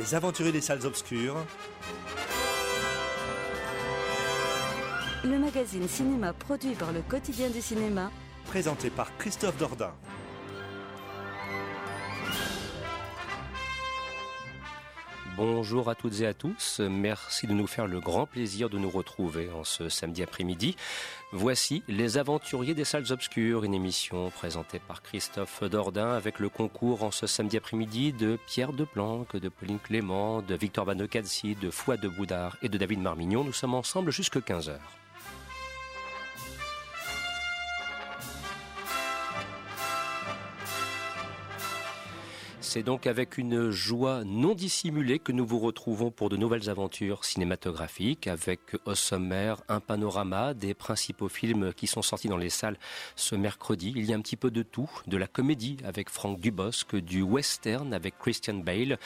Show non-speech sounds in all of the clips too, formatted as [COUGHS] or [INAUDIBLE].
Les aventuriers des salles obscures. le magazine cinéma produit par le quotidien du cinéma, Présenté par Christophe Dordain. Bonjour à toutes et à tous. Merci de nous faire le grand plaisir de nous retrouver en ce samedi après-midi. Voici Les Aventuriers des Salles Obscures, une émission présentée par Christophe Dordain avec le concours en ce samedi après-midi de Pierre Deplanque, de Pauline Clément, de Victor Banocazzi, de Foi de Boudard et de David Marmignon. Nous sommes ensemble jusque 15 heures. C'est donc avec une joie non dissimulée que nous vous retrouvons pour de nouvelles aventures cinématographiques, avec au sommaire un panorama des principaux films qui sont sortis dans les salles ce mercredi. Il y a un petit peu de tout, de la comédie avec Franck Dubosc, du western avec Christian Bale.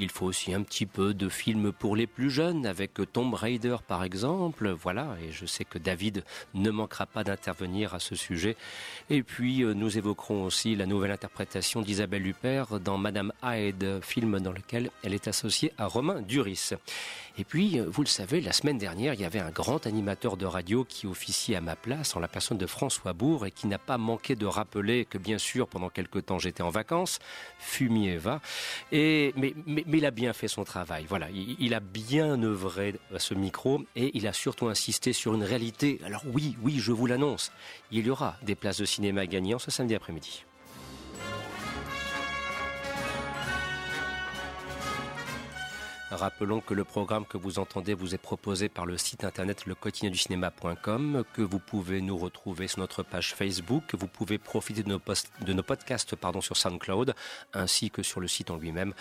Il faut aussi un petit peu de films pour les plus jeunes avec Tomb Raider par exemple. Voilà, et je sais que David ne manquera pas d'intervenir à ce sujet. Et puis euh, nous évoquerons aussi la nouvelle interprétation d'Isabelle Huppert dans Madame Hyde, film dans lequel elle est associée à Romain Duris. Et puis, vous le savez, la semaine dernière, il y avait un grand animateur de radio qui officie à ma place en la personne de François Bourg et qui n'a pas manqué de rappeler que bien sûr, pendant quelque temps, j'étais en vacances, fumier va. Et, mais, mais, mais, il a bien fait son travail. Voilà. Il, a bien œuvré à ce micro et il a surtout insisté sur une réalité. Alors oui, oui, je vous l'annonce. Il y aura des places de cinéma gagnant ce samedi après-midi. Rappelons que le programme que vous entendez vous est proposé par le site internet lequotidienducinéma.com, que vous pouvez nous retrouver sur notre page Facebook, que vous pouvez profiter de nos, post de nos podcasts pardon, sur SoundCloud, ainsi que sur le site en lui-même.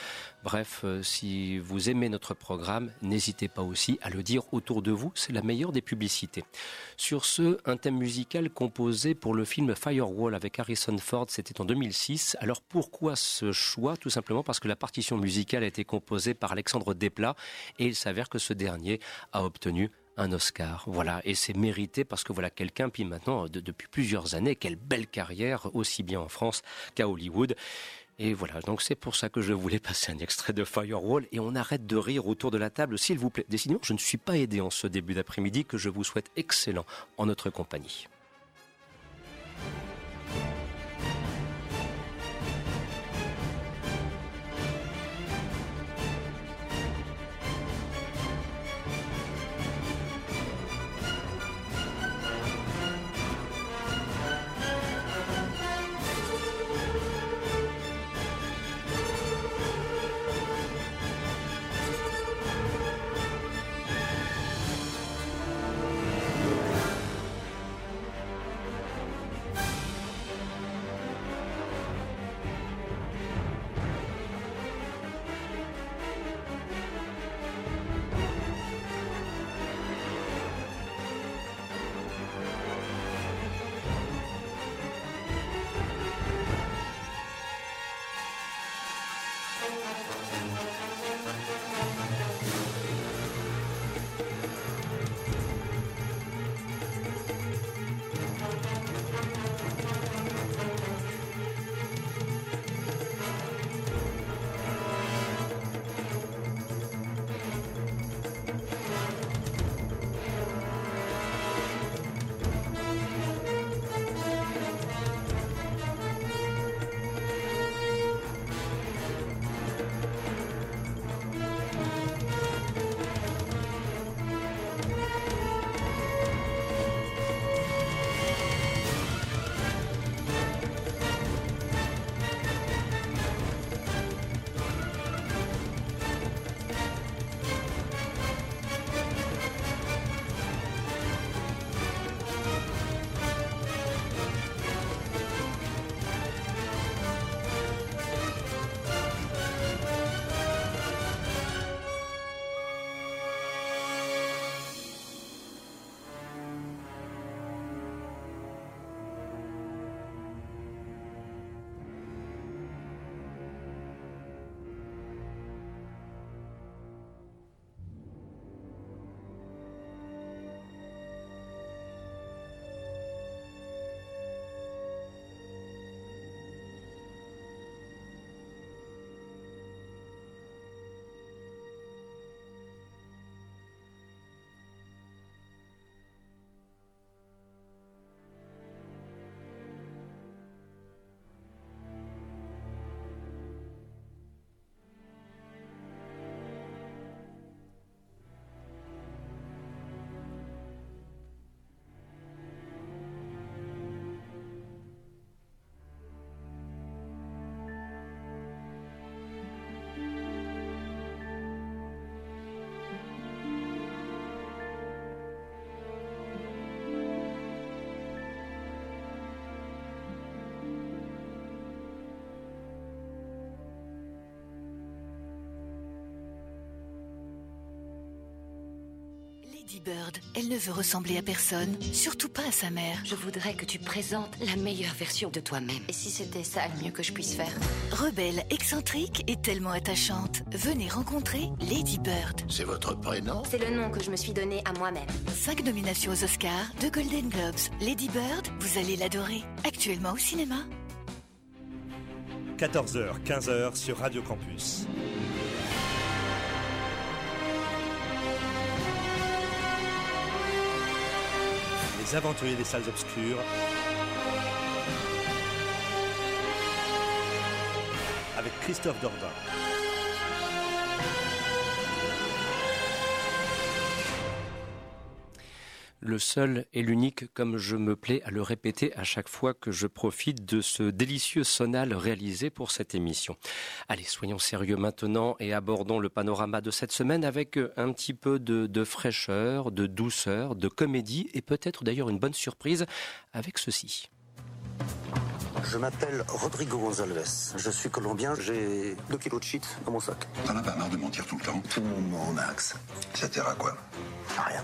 Bref, euh, si vous aimez notre programme, n'hésitez pas aussi à le dire autour de vous, c'est la meilleure des publicités. Sur ce, un thème musical composé pour le film Firewall avec Harrison Ford, c'était en 2006. Alors pourquoi ce choix? Tout simplement parce que la partition musicale a été composée par Alexandre Desplat et il s'avère que ce dernier a obtenu un Oscar. Voilà, et c'est mérité parce que voilà quelqu'un, puis maintenant, de, depuis plusieurs années, quelle belle carrière, aussi bien en France qu'à Hollywood. Et voilà, donc c'est pour ça que je voulais passer un extrait de Firewall et on arrête de rire autour de la table, s'il vous plaît. Décidément, je ne suis pas aidé en ce début d'après-midi que je vous souhaite excellent en notre compagnie. Lady Bird, elle ne veut ressembler à personne, surtout pas à sa mère. Je voudrais que tu présentes la meilleure version de toi-même. Et si c'était ça le mieux que je puisse faire? Rebelle, excentrique et tellement attachante. Venez rencontrer Lady Bird. C'est votre prénom? C'est le nom que je me suis donné à moi-même. Cinq nominations aux Oscars, deux Golden Globes. Lady Bird, vous allez l'adorer. Actuellement au cinéma. 14h, 15h sur Radio Campus. Aventuriers des salles obscures. Avec Christophe Dordain. Le seul et l'unique, comme je me plais à le répéter à chaque fois que je profite de ce délicieux sonal réalisé pour cette émission. Allez, soyons sérieux maintenant et abordons le panorama de cette semaine avec un petit peu de, de fraîcheur, de douceur, de comédie et peut-être d'ailleurs une bonne surprise avec ceci. Je m'appelle Rodrigo Gonzalez. Je suis colombien. J'ai 2 kilos de shit dans mon sac. T'en as pas marre de mentir tout le temps? Tout mon axe. Ça sert à quoi? Rien.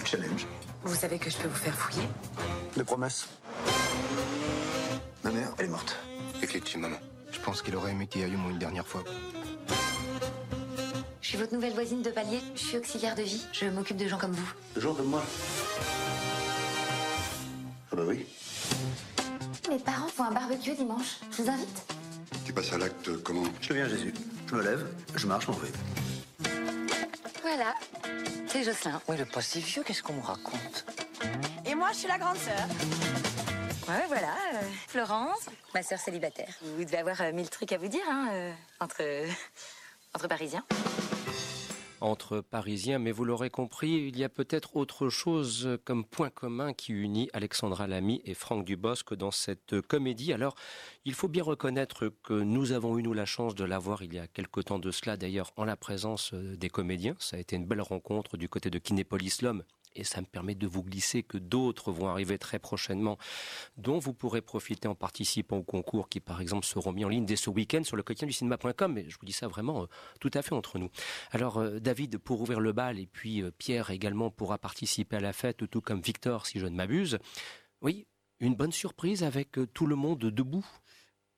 Le challenge Vous savez que je peux vous faire fouiller Des promesses. Ma mère, elle est morte. De chez maman. Je pense qu'il aurait aimé qu'il y aille au moins une dernière fois. Je suis votre nouvelle voisine de palier. Je suis auxiliaire de vie. Je m'occupe de gens comme vous. Le jour de moi. Ah bah oui. Mes parents font un barbecue dimanche. Je vous invite. Tu passes à l'acte comment? Je deviens Jésus. Je me lève, je marche, m'en vais. C'est Jocelyn. Oui, il est pas si vieux, qu'est-ce qu'on me raconte Et moi, je suis la grande sœur. Ouais, voilà. euh, Florence, ma sœur célibataire. Vous devez avoir euh, mille trucs à vous dire, hein, euh, entre, [LAUGHS] entre Parisiens. Entre Parisiens, mais vous l'aurez compris, il y a peut-être autre chose comme point commun qui unit Alexandra Lamy et Franck Dubosc dans cette comédie. Alors, il faut bien reconnaître que nous avons eu, nous, la chance de la voir il y a quelque temps de cela, d'ailleurs, en la présence euh, des comédiens. Ça a été une belle rencontre du côté de Kinépolis l'homme. Et ça me permet de vous glisser que d'autres vont arriver très prochainement, dont vous pourrez profiter en participant au concours qui, par exemple, seront mis en ligne dès ce week-end sur le quotidien du cinéma.com. Mais je vous dis ça vraiment euh, tout à fait entre nous. Alors, euh, David pour ouvrir le bal et puis euh, Pierre également pourra participer à la fête, tout comme Victor, si je ne m'abuse. Oui, une bonne surprise avec tout le monde debout.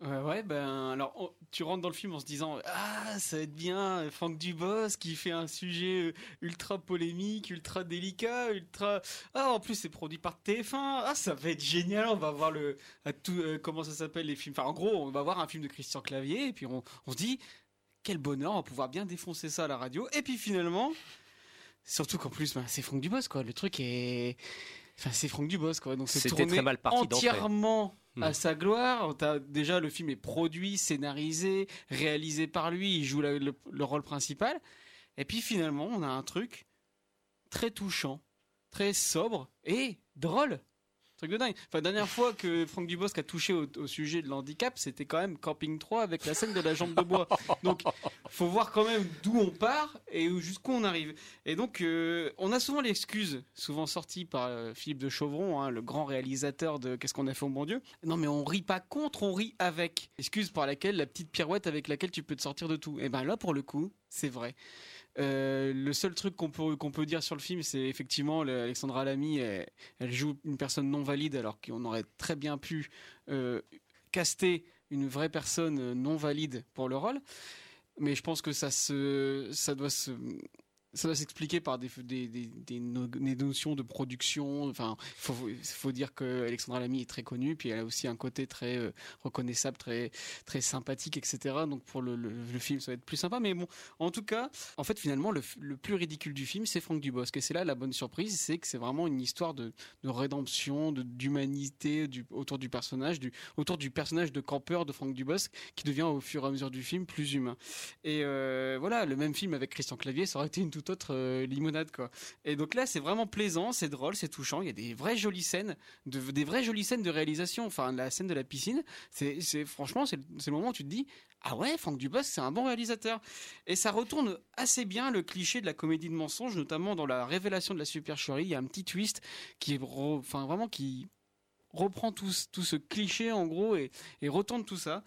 Ouais, ouais, ben alors on- tu rentres dans le film en se disant ah ça va être bien Franck Dubosc qui fait un sujet euh, ultra polémique, ultra délicat, ultra ah en plus c'est produit par TF1 ah ça va être génial on va voir le à tout euh, comment ça s'appelle les films enfin en gros on va voir un film de Christian Clavier et puis on, on se dit quel bonheur on va pouvoir bien défoncer ça à la radio et puis finalement surtout qu'en plus ben, c'est Franck Dubosc quoi le truc est enfin c'est Franck Dubosc quoi donc c'est tourné très mal parti entièrement Hmm. à sa gloire. Déjà, le film est produit, scénarisé, réalisé par lui. Il joue la- le, le rôle principal. Et puis finalement, on a un truc très touchant, très sobre et drôle. Truc de dingue. Dernière fois que Franck Dubosc a touché au, sujet de l'handicap, c'était quand même Camping 3 avec la scène de la jambe de bois. Donc, faut voir quand même d'où on part et où- jusqu'où on arrive. Et donc, euh, on a souvent l'excuse, souvent sortie par euh, Philippe de Chauvron, hein, le grand réalisateur de Qu'est-ce qu'on a fait au bon Dieu. Non, mais on rit pas contre, on rit avec. Excuse par laquelle, la petite pirouette avec laquelle tu peux te sortir de tout. Et ben là, pour le coup, c'est vrai. Euh, le seul truc qu'on peut, qu'on peut dire sur le film, c'est effectivement le- Alexandra Lamy, elle, elle joue une personne non valide alors qu'on aurait très bien pu euh, caster une vraie personne euh, non valide pour le rôle. Mais je pense que ça se, ça doit se, ça doit s'expliquer par des, des, des, des no- des notions de production. Enfin, faut, dire que Alexandra Lamy est très connue, puis elle a aussi un côté très euh, reconnaissable, très, sympathique, etc. Donc pour le, film, ça va être plus sympa. Mais bon, en tout cas, en fait, finalement, le, plus ridicule du film, c'est Franck Dubosc. Et c'est là la bonne surprise, c'est que c'est vraiment une histoire de, de rédemption, de- d'humanité autour du personnage, autour du personnage de campeur de Franck Dubosc, qui devient au fur et à mesure du film plus humain. Et euh, voilà, le même film avec Christian Clavier, ça aurait été une toute autre euh, limonade, quoi. Et donc là, c'est vraiment plaisant, c'est drôle, c'est touchant. Il y a des vraies jolies scènes, de, des vraies jolies scènes de réalisation. Enfin, la scène de la piscine, c'est, franchement, c'est, le- moment où tu te dis, ah ouais, Franck Dubosc, c'est un bon réalisateur. Et ça retourne assez bien le cliché de la comédie de mensonge, notamment dans la révélation de la supercherie. Il y a un petit twist qui est, enfin, vraiment qui reprend tout, ce- cliché en gros et, et retourne tout ça.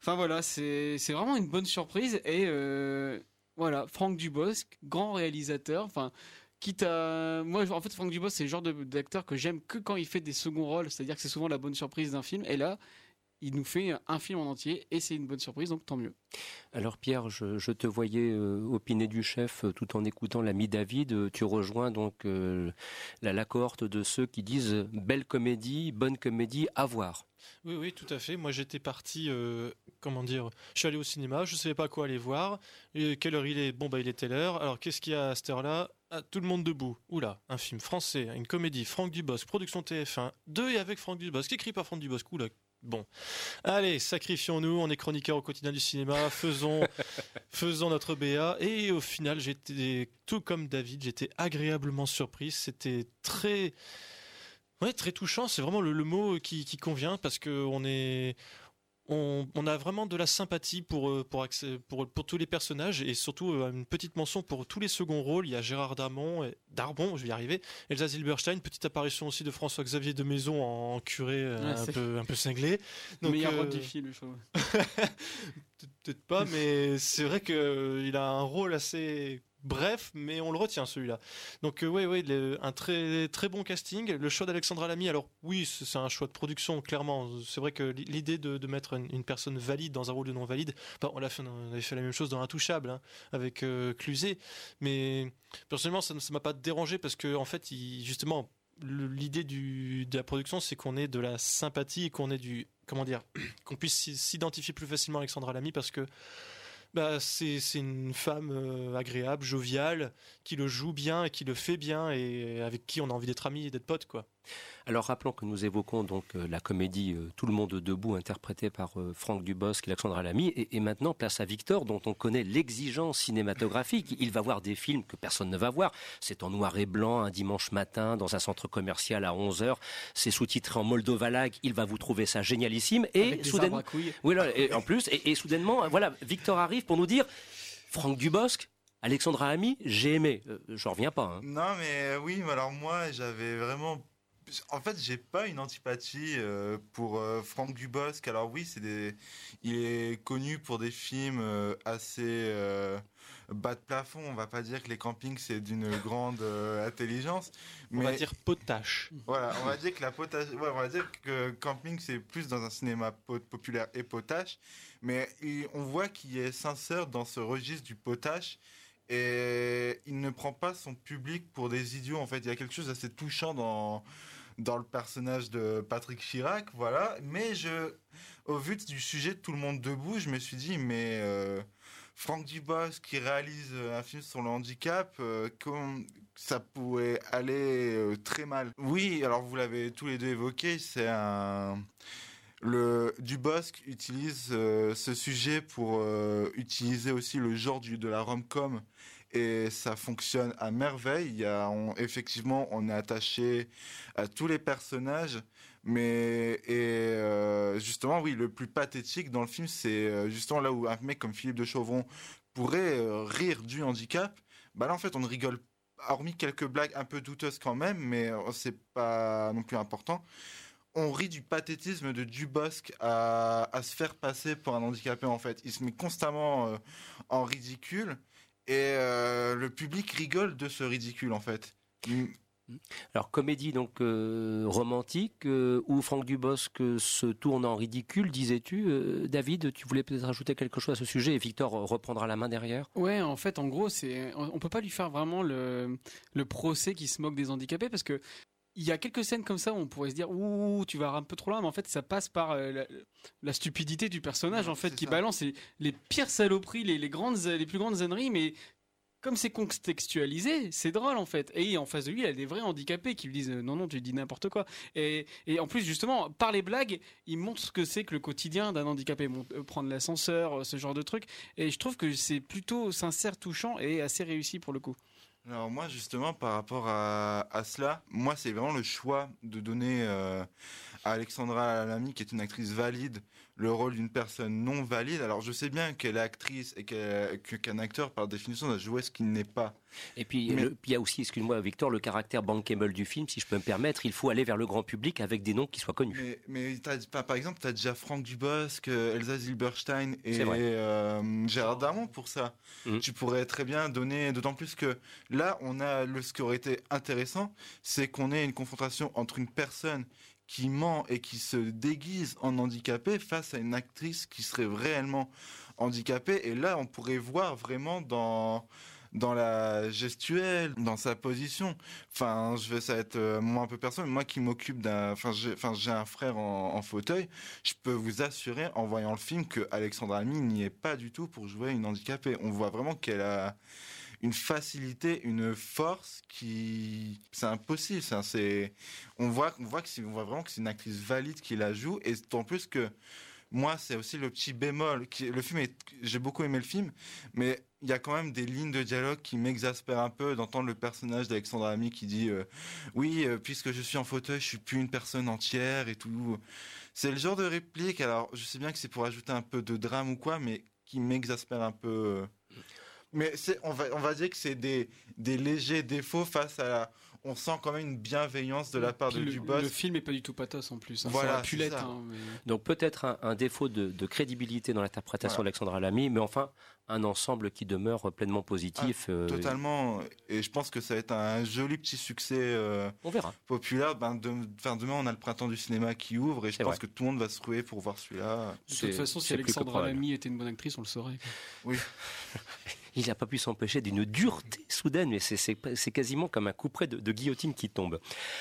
Enfin voilà, c'est vraiment une bonne surprise et euh, voilà, Franck Dubosc, grand réalisateur, enfin quitte à moi en fait Franck Dubos c'est le genre d'acteur que j'aime que quand il fait des seconds rôles c'est à dire que c'est souvent la bonne surprise d'un film et là il nous fait un film en entier et c'est une bonne surprise, donc tant mieux. Alors Pierre, je, te voyais euh, opiner du chef euh, tout en écoutant l'ami David. Euh, tu rejoins donc la, la, cohorte de ceux qui disent belle comédie, bonne comédie, à voir. Oui, oui, tout à fait. Moi, j'étais parti, comment dire, je suis allé au cinéma, je ne savais pas quoi aller voir. Et quelle heure il est Bon, bah, il était l'heure. Alors, qu'est-ce qu'il y a à cette heure-là? Ah, Tout le monde debout. Oula, un film français, une comédie, Franck Dubosc, production TF1, deux et avec Franck Dubosc, écrit par Franck Dubosc. Oula, Bon, allez, sacrifions-nous, on est chroniqueur au quotidien du cinéma, faisons, [LAUGHS] faisons notre BA. Et au final, j'étais, tout comme David, j'étais agréablement surpris. C'était très, ouais, très touchant. C'est vraiment le, mot qui, qui, convient parce que on est, on, a vraiment de la sympathie pour, euh, pour, pour, pour tous les personnages et surtout euh, une petite mention pour tous les seconds rôles. Il y a Gérard Darmon, et, Darbon, je vais y arriver, Elsa Zilberstein, petite apparition aussi de François-Xavier de Maison en curé euh, un, peu, [LAUGHS] un peu cinglé. Donc, Meilleur rôle du film, je [LAUGHS] Peut-être pas, mais c'est vrai qu'il a un rôle assez bref, mais on le retient celui-là. Donc oui, euh, oui, un très très bon casting. Le choix d'Alexandra Lamy, alors oui, c'est un choix de production, clairement. C'est vrai que l'idée de, mettre une, personne valide dans un rôle de non valide, on, a fait, avait fait la même chose dans Intouchable hein, avec euh, mais personnellement ça ne m'a pas dérangé parce que en fait, justement, l'idée de la production, c'est qu'on ait de la sympathie et qu'on ait du comment dire, [CLEARS THROAT] qu'on puisse s'identifier plus facilement à Alexandra Lamy parce que bah, c'est une femme euh, agréable, joviale, qui le joue bien et qui le fait bien et avec qui on a envie d'être amis et d'être potes, quoi. Alors rappelons que nous évoquons donc euh, la comédie euh, Tout le monde debout interprétée par euh, Franck Dubosc et Alexandra Lamy et, maintenant place à Victor dont on connaît l'exigence cinématographique. Il va voir des films que personne ne va voir. C'est en noir et blanc un dimanche matin dans un centre commercial à 11h. C'est sous-titré en moldovalag. Il va vous trouver ça génialissime et soudainement oui, et en plus et, soudainement voilà Victor arrive pour nous dire Franck Dubosc Alexandra Lamy, j'ai aimé. je reviens pas. Hein. Non, mais oui, alors moi, j'avais vraiment en fait, j'ai pas une antipathie euh, pour euh, Franck Dubosc. Alors oui, c'est des, il est connu pour des films euh, assez bas de plafond. On va pas dire que les campings c'est d'une [LAUGHS] grande intelligence, mais on va dire potache. Voilà, on va dire que la potache, on va dire que camping c'est plus dans un cinéma populaire et potache, mais on voit qu'il est sincère dans ce registre du potache et il ne prend pas son public pour des idiots en fait il y a quelque chose d'assez touchant dans dans le personnage de Patrick Chirac, voilà. Mais je, au vu du sujet de Tout le monde debout, je me suis dit, mais euh, Franck Dubosc qui réalise un film sur le handicap, euh, ça pourrait aller euh, très mal? Oui, alors vous l'avez tous les deux évoqué, c'est un le Dubosc utilise ce sujet pour utiliser aussi le genre du, de la rom-com et ça fonctionne à merveille. Effectivement, on est attaché à tous les personnages, mais et euh, justement, oui, le plus pathétique dans le film, c'est euh, justement là où un mec comme Philippe de Chauvron pourrait euh, rire du handicap. Bah là, en fait, on ne rigole hormis quelques blagues un peu douteuses quand même, mais c'est pas non plus important on rit du pathétisme de Dubosc à, se faire passer pour un handicapé en fait. Il se met constamment en ridicule et euh, le public rigole de ce ridicule en fait. Mm. Alors comédie donc euh, romantique euh, où Franck Dubosc se tourne en ridicule, disais-tu, David. Tu voulais peut-être ajouter quelque chose à ce sujet et Victor reprendra la main derrière. Ouais, en fait, en gros, c'est on peut pas lui faire vraiment le le procès qui se moque des handicapés parce que il y a quelques scènes comme ça où on pourrait se dire ouh tu vas un peu trop loin mais en fait ça passe par euh, la, stupidité du personnage en fait qui balance les, pires saloperies les, les grandes les plus grandes âneries mais comme c'est contextualisé, c'est drôle en fait. Et en face de lui, il y a des vrais handicapés qui lui disent non, non, tu dis n'importe quoi. Et, et, en plus, justement, par les blagues, il montre ce que c'est que le quotidien d'un handicapé. Euh, prendre l'ascenseur, euh, ce genre de truc. Et je trouve que c'est plutôt sincère, touchant et assez réussi pour le coup. Alors moi justement par rapport à, cela, moi c'est vraiment le choix de donner euh, Alexandra Lamy, qui est une actrice valide, le rôle d'une personne non valide. Alors je sais bien qu'elle est actrice et qu'un acteur, par définition, doit jouer ce qu'il n'est pas. Et puis, Mais- le- puis il y a aussi, excuse-moi Victor, le caractère bankable du film, si je peux me permettre. Il faut aller vers le grand public avec des noms qui soient connus. Mais, mais par par exemple, tu as déjà Franck Dubosc, euh, Elsa Zilberstein et euh, Gérard Darmon pour ça. Mhm. Tu pourrais très bien donner, d'autant plus que là, on a le, ce qui aurait été intéressant, c'est qu'on ait une confrontation entre une personne qui ment et qui se déguise en handicapé face à une actrice qui serait réellement handicapée. Et là, on pourrait voir vraiment dans dans la gestuelle, dans sa position. Enfin, je vais ça être euh, un peu personnel, mais moi qui m'occupe d'un, enfin j'ai, un frère en, fauteuil, je peux vous assurer en voyant le film que Alexandra Lamy n'y est pas du tout pour jouer une handicapée. On voit vraiment qu'elle a une facilité, une force qui, c'est impossible. ça, C'est, on voit, on voit que on voit vraiment que c'est une actrice valide qui la joue, et en plus que moi, c'est aussi le petit bémol. Qui, le film est, j'ai beaucoup aimé le film, mais il y a quand même des lignes de dialogue qui m'exaspèrent un peu d'entendre le personnage d'Alexandra Ami qui dit euh, oui, euh, puisque je suis en fauteuil, je suis plus une personne entière et tout. C'est le genre de réplique. Alors, je sais bien que c'est pour ajouter un peu de drame ou quoi, mais qui m'exaspère un peu. euh. Mais c'est, on va, on va dire que c'est des, des légers défauts face à la. On sent quand même une bienveillance de la part Puis de le, le film est pas du tout pathos en plus. hein. Voilà, ça aurait pu c'est l'être. ça. hein, mais- Donc peut-être un, un défaut de, de crédibilité dans l'interprétation Voilà. d'Alexandra Lamy, mais enfin un ensemble qui demeure pleinement positif. euh, Ah, Totalement. Et je pense que ça va être un joli petit succès euh, On verra. populaire. Ben, de- enfin, demain, on a le printemps du cinéma qui ouvre et je C'est pense vrai. que tout le monde va se ruer pour voir celui-là. De toute façon, si Alexandra Lamy était une bonne actrice, on le saurait. quoi. Oui. [LAUGHS] Il n'a pas pu s'empêcher d'une dureté soudaine, mais c'est- quasiment comme un coup près de, guillotine qui tombe.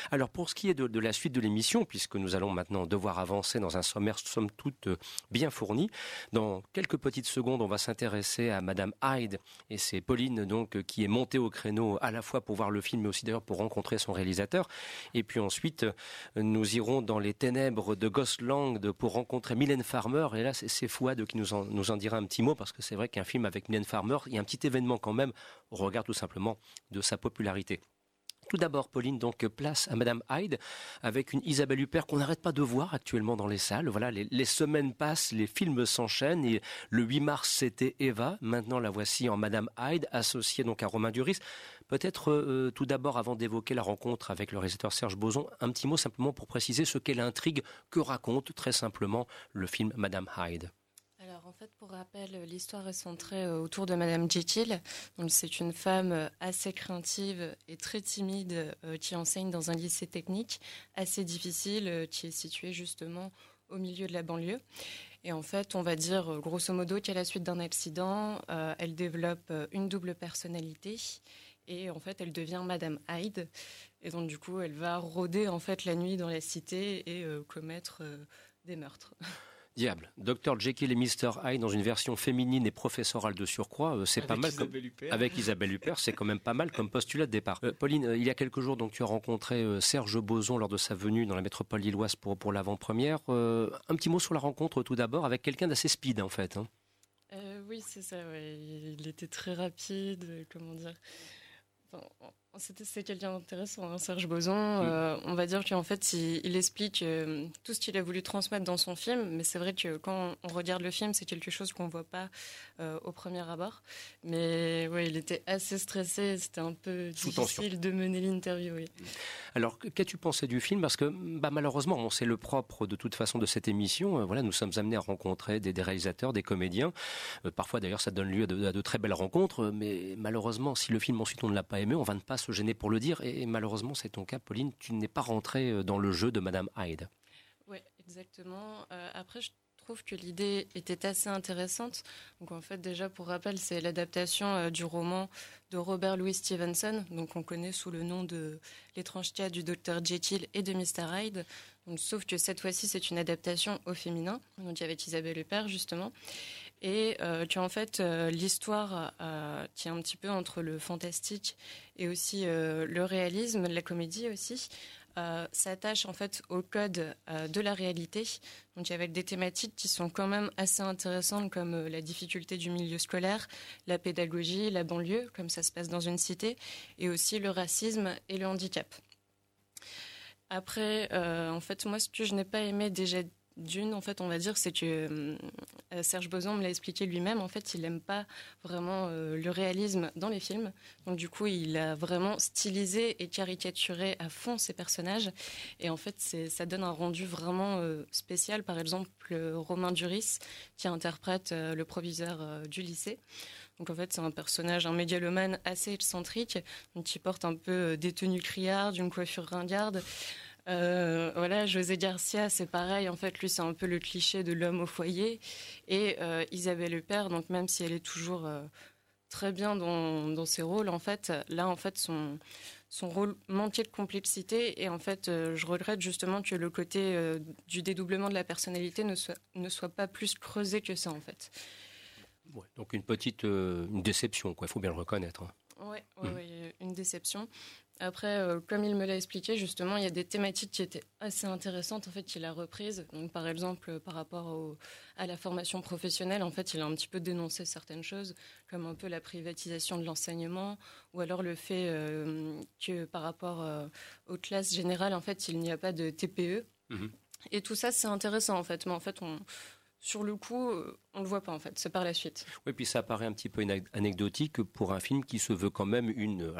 Alors pour ce qui est de, la suite de l'émission, puisque nous allons maintenant devoir avancer dans un sommaire somme toute euh, bien fourni, dans quelques petites secondes, on va s'intéresser à Madame Hyde, et c'est Pauline donc qui est montée au créneau à la fois pour voir le film, mais aussi d'ailleurs pour rencontrer son réalisateur. Et puis ensuite, euh, nous irons dans les ténèbres de Ghostland pour rencontrer Mylène Farmer. Et là, c'est- c'est Fouad qui nous en, nous en dira un petit mot, parce que c'est vrai qu'un film avec Mylène Farmer, il y a un petit événement quand même, au regard tout simplement de sa popularité. Tout d'abord, Pauline, donc place à Madame Hyde avec une Isabelle Huppert qu'on n'arrête pas de voir actuellement dans les salles. Voilà, les, semaines passent, les films s'enchaînent et le 8 mars c'était Eva. Maintenant la voici en Madame Hyde, associée donc à Romain Duris. Peut-être euh, tout d'abord, avant d'évoquer la rencontre avec le réalisateur Serge Boson, un petit mot simplement pour préciser ce qu'est l'intrigue que raconte très simplement le film Madame Hyde. Alors en fait, pour rappel, l'histoire est centrée euh, autour de Madame Jekyll. C'est une femme euh, assez craintive et très timide euh, qui enseigne dans un lycée technique assez difficile qui est situé justement au milieu de la banlieue. Et en fait, on va dire grosso modo qu'à la suite d'un accident, elle développe une double personnalité et en fait, elle devient Madame Hyde. Et donc du coup, elle va rôder en fait la nuit dans la cité et commettre des meurtres. [LAUGHS] Diable, Dr Jekyll et Mr Hyde dans une version féminine et professorale de surcroît, euh, c'est pas Avec mal. comme- Isabelle Huppert. Avec Isabelle Huppert, c'est quand même pas mal comme postulat de départ. Euh, Pauline, euh, il y a quelques jours, donc tu as rencontré euh, Serge Boson lors de sa venue dans la métropole lilloise pour, pour l'avant-première. Euh, un petit mot sur la rencontre tout d'abord avec quelqu'un d'assez speed en fait. hein. Euh, oui, c'est ça. ouais. Il était très rapide. Comment dire Enfin, c'est quelqu'un d'intéressant, hein, Serge Boson. Euh, on va dire qu'en fait, il, il explique euh, tout ce qu'il a voulu transmettre dans son film, mais c'est vrai que quand on regarde le film, c'est quelque chose qu'on voit pas euh, au premier abord. Mais ouais, il était assez stressé. C'était un peu Sous tension. difficile de mener l'interview. Oui. Alors, que- qu'as-tu pensé du film? Parce que, bah, malheureusement, bon, c'est le propre de toute façon de cette émission. Voilà, nous sommes amenés à rencontrer des, des réalisateurs, des comédiens. Parfois, d'ailleurs, ça donne lieu à de, à de très belles rencontres. Mais malheureusement, si le film ensuite on ne l'a pas aimé, on va ne pas se gêner pour le dire. Et, malheureusement, c'est ton cas, Pauline. Tu n'es pas rentrée euh, dans le jeu de Madame Hyde. Oui, exactement. Euh, après, je trouve que l'idée était assez intéressante. Donc, en fait, déjà, pour rappel, c'est l'adaptation euh, du roman de Robert Louis Stevenson, donc on connaît sous le nom de L'étrange cas du docteur Jekyll et de Mr. Hyde. Donc, sauf que cette fois-ci, c'est une adaptation au féminin, donc avec Isabelle Huppert, justement. Et euh, que, en fait, euh, l'histoire euh, tient un petit peu entre le fantastique et aussi euh, le réalisme, la comédie aussi euh, s'attache en fait au code de la réalité, donc avec des thématiques qui sont quand même assez intéressantes comme la difficulté du milieu scolaire, la pédagogie, la banlieue, comme ça se passe dans une cité, et aussi le racisme et le handicap. Après, en fait, moi, ce que je n'ai pas aimé déjà d'une, en fait, on va dire, c'est que euh, Serge Boson me l'a expliqué lui-même. En fait, il n'aime pas vraiment euh, le réalisme dans les films. Donc, du coup, il a vraiment stylisé et caricaturé à fond ses personnages. Et en fait, ça donne un rendu vraiment euh, spécial. Par exemple, Romain Duris, qui interprète le proviseur du lycée. Donc en fait, c'est un personnage, un médialomane assez excentrique, qui porte un peu des tenues criardes, une coiffure ringarde. Euh, voilà, José Garcia, c'est pareil. En fait, lui, c'est un peu le cliché de l'homme au foyer. Et euh, Isabelle Huppert, donc même si elle est toujours euh, très bien dans, ses rôles, en fait, là, en fait, son, rôle manquait de complexité. Et en fait, je regrette justement que le côté du dédoublement de la personnalité ne soit, ne soit pas plus creusé que ça, en fait. donc une petite une déception, quoi. Il faut bien le reconnaître. Hein. Oui, mmh. une déception. Après, euh, comme il me l'a expliqué, justement, il y a des thématiques qui étaient assez intéressantes, en fait, qu'il a reprises. Donc, par exemple, par rapport à la formation professionnelle, en fait, il a un petit peu dénoncé certaines choses, comme un peu la privatisation de l'enseignement, ou alors le fait euh, que par rapport euh, aux classes générales, en fait, il n'y a pas de TPE. Mmh Et tout ça, c'est intéressant, en fait. Mais en fait, on, sur le coup, euh, on le voit pas en fait, c'est par la suite. Oui, puis ça paraît un petit peu anecdotique pour un film qui se veut quand même une,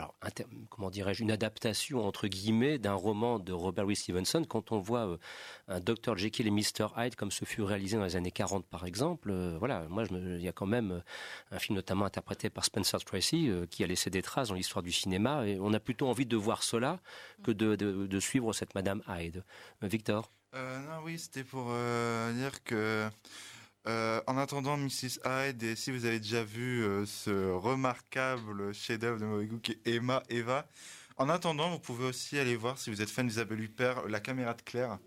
comment dirais-je, une adaptation entre guillemets d'un roman de Robert Louis Stevenson. Quand on voit euh, un Dr Jekyll et Mr Hyde comme ce fut réalisé dans les années 40 par exemple, euh, voilà, moi il y a quand même un film notamment interprété par Spencer Tracy qui a laissé des traces dans l'histoire du cinéma et on a plutôt envie de voir cela que de, de suivre cette Madame Hyde. Victor? Euh, non, oui, c'était pour euh, dire que euh, en attendant Mrs. Hyde, et si vous avez déjà vu ce remarquable chef-d'œuvre de mauvais goût qui est Emma Eva, en attendant, vous pouvez aussi aller voir, si vous êtes fan d'Isabelle Huppert, La caméra de Claire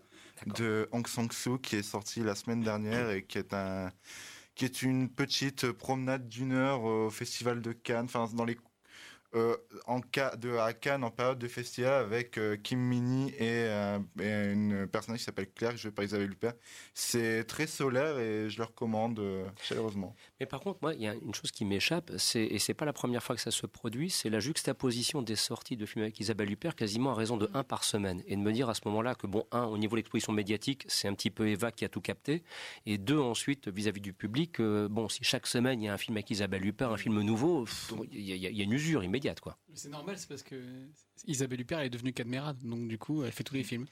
de Hong Sang-soo qui est sorti la semaine dernière et qui est un qui est une petite promenade d'une heure au festival de Cannes, enfin dans les en cas de, à Cannes en période de festival avec euh, Kim Mini euh, et, une personne qui s'appelle Claire, jouée par Isabelle Huppert. C'est très solaire et je le recommande chaleureusement. Mais par contre, moi, il y a une chose qui m'échappe, c'est, et c'est pas la première fois que ça se produit, c'est la juxtaposition des sorties de films avec Isabelle Huppert quasiment à raison de un par semaine. Et de me dire à ce moment-là que, bon, un, au niveau de l'exposition médiatique, c'est un petit peu Eva qui a tout capté. Et deux, ensuite, vis-à-vis du public, bon, si chaque semaine il y a un film avec Isabelle Huppert, un film nouveau, il y, a une usure immédiate. C'est normal, c'est parce que Isabelle Huppert est devenue Cadmerade, donc du coup, elle fait tous les films.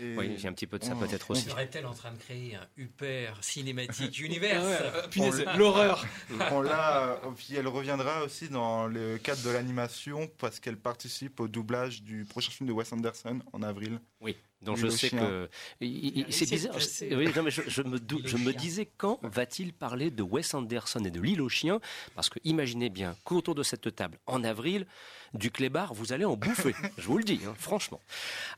Oui, il y a un petit peu de ça peut-être aussi. Serait-elle en train de créer un Huppert cinématique [LAUGHS] univers ah L'horreur [LAUGHS] On l'a, puis elle reviendra aussi dans le cadre de l'animation parce qu'elle participe au doublage du prochain film de Wes Anderson en avril. Oui. Donc je sais que c'est bizarre. Oui, mais je, me, je me disais quand va-t-il parler de Wes Anderson et de l'île aux chiens Parce que imaginez bien qu'autour de cette table, en avril, du clébard, vous allez en bouffer. [LAUGHS] je vous le dis, hein, franchement.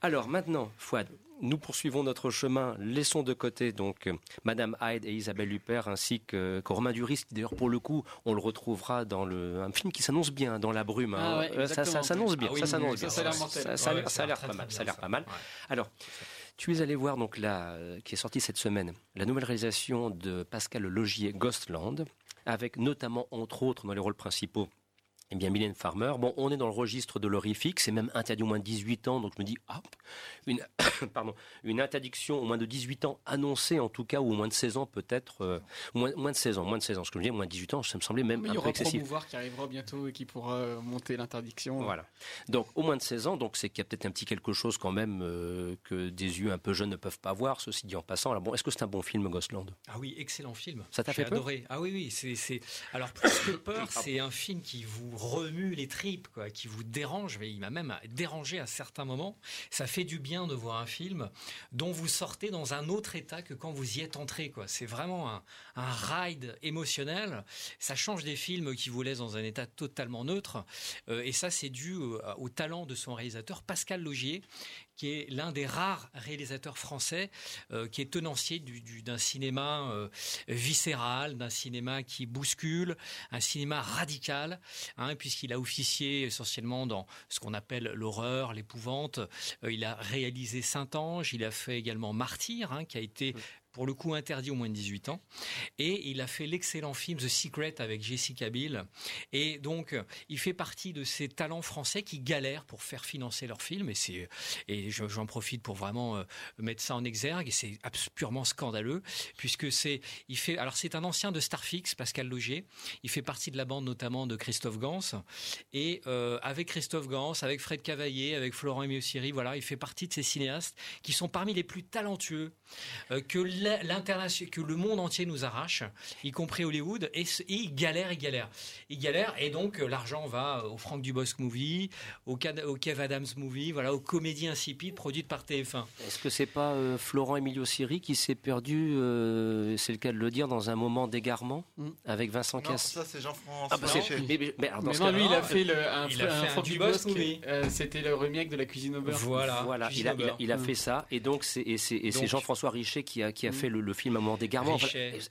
Alors maintenant, Fouad, nous poursuivons notre chemin. Laissons de côté donc Madame Hyde et Isabelle Huppert ainsi que, Romain Duris, qui d'ailleurs pour le coup, on le retrouvera dans le, un film qui s'annonce bien dans la brume. Hein. Ah ça, s'annonce bien. ça s'annonce bien. Ça, a l'air pas mal. Ça a l'air pas mal. Alors. Tu es allé voir donc là, qui est sortie cette semaine, la nouvelle réalisation de Pascal Logier, Ghostland, avec notamment entre autres dans les rôles principaux eh bien, Mylène Farmer, bon, on est dans le registre de l'horrifique, c'est même interdit au moins de 18 ans, donc je me dis, ah, une, [COUGHS] pardon, une interdiction au moins de 18 ans annoncée en tout cas, ou au moins de 16 ans peut-être, euh, moins, moins, de 16 ans, moins de 16 ans, ce que je dis, moins de 18 ans, ça me semblait même un peu excessif. Il y aura qui arrivera bientôt et qui pourra euh, monter l'interdiction. Voilà. Donc, au moins de 16 ans, donc c'est qu'il y a peut-être un petit quelque chose quand même euh, que des yeux un peu jeunes ne peuvent pas voir, ceci dit en passant. Alors bon, est-ce que c'est un bon film, Ghostland Ah oui, excellent film. Ça t'a fait adoré. Ah oui, oui, c'est, alors plus que [COUGHS] peur, c'est un film qui vous remue les tripes, quoi, qui vous dérange. Il m'a même dérangé à certains moments. Ça fait du bien de voir un film dont vous sortez dans un autre état que quand vous y êtes entré. C'est vraiment un, un ride émotionnel. Ça change des films qui vous laissent dans un état totalement neutre. Euh, et ça, c'est dû au, au talent de son réalisateur, Pascal Logier, qui est l'un des rares réalisateurs français euh, qui est tenancier d'un cinéma euh, viscéral, d'un cinéma qui bouscule, un cinéma radical, hein, puisqu'il a officié essentiellement dans ce qu'on appelle l'horreur, l'épouvante. Euh, il a réalisé Saint-Ange, il a fait également Martyr, hein, qui a été pour le coup interdit aux moins de 18 ans. Et il a fait l'excellent film The Secret avec Jessica Biel. Et donc, il fait partie de ces talents français qui galèrent pour faire financer leurs films. Et, c'est, et j'en profite pour vraiment euh, mettre ça en exergue. Et c'est purement scandaleux, puisque c'est, il fait, alors c'est un ancien de Starfix, Pascal Logier. Il fait partie de la bande notamment de Christophe Gans. Et euh, avec Christophe Gans, avec Fred Cavaillé, avec Florent Émieux-Siri, voilà, il fait partie de ces cinéastes qui sont parmi les plus talentueux euh, que que le monde entier nous arrache, y compris Hollywood, et, il galère, il galère, il galère, et donc euh, l'argent va au Franck Dubosc Movie, au, au Kev Adams Movie, voilà, aux comédies insipides produites par TF1. Est-ce que c'est pas euh, Florent Emilio Siri qui s'est perdu, c'est le cas de le dire, dans un moment d'égarement mm. avec Vincent Cass ça c'est Jean-François. Ah, bah, mais, non, lui il a fait le, un, il a fait un, Franck Dubosc Movie. C'était le remake de la cuisine au beurre. Voilà, voilà, il a, il a, fait ça, et donc c'est Jean-François Richet qui a, qui a mm. Fait le, le film moment d'égarement.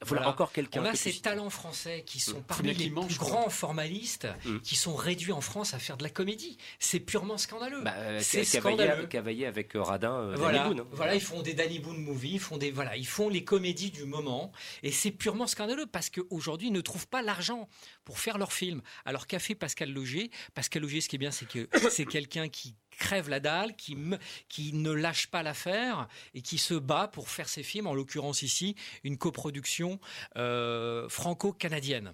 Voilà, encore quelqu'un. On a ces talents français qui sont mm. parmi les plus grands formalistes, mm. qui sont réduits en France à faire de la comédie. C'est purement scandaleux. Bah, euh, c'est scandaleux. Cavaillé avec euh, Radin, euh, voilà, Boone, hein. voilà, ils font des Danny Boone movies, ils font des, voilà, ils font les comédies du moment, et c'est purement scandaleux parce qu'aujourd'hui ils ne trouvent pas l'argent pour faire leurs films. Alors qu'a fait Pascal Loger Pascal Loger, ce qui est bien, c'est que [COUGHS] c'est quelqu'un qui crève la dalle, qui, ne lâche pas l'affaire et qui se bat pour faire ses films, en l'occurrence ici, une coproduction euh, franco-canadienne.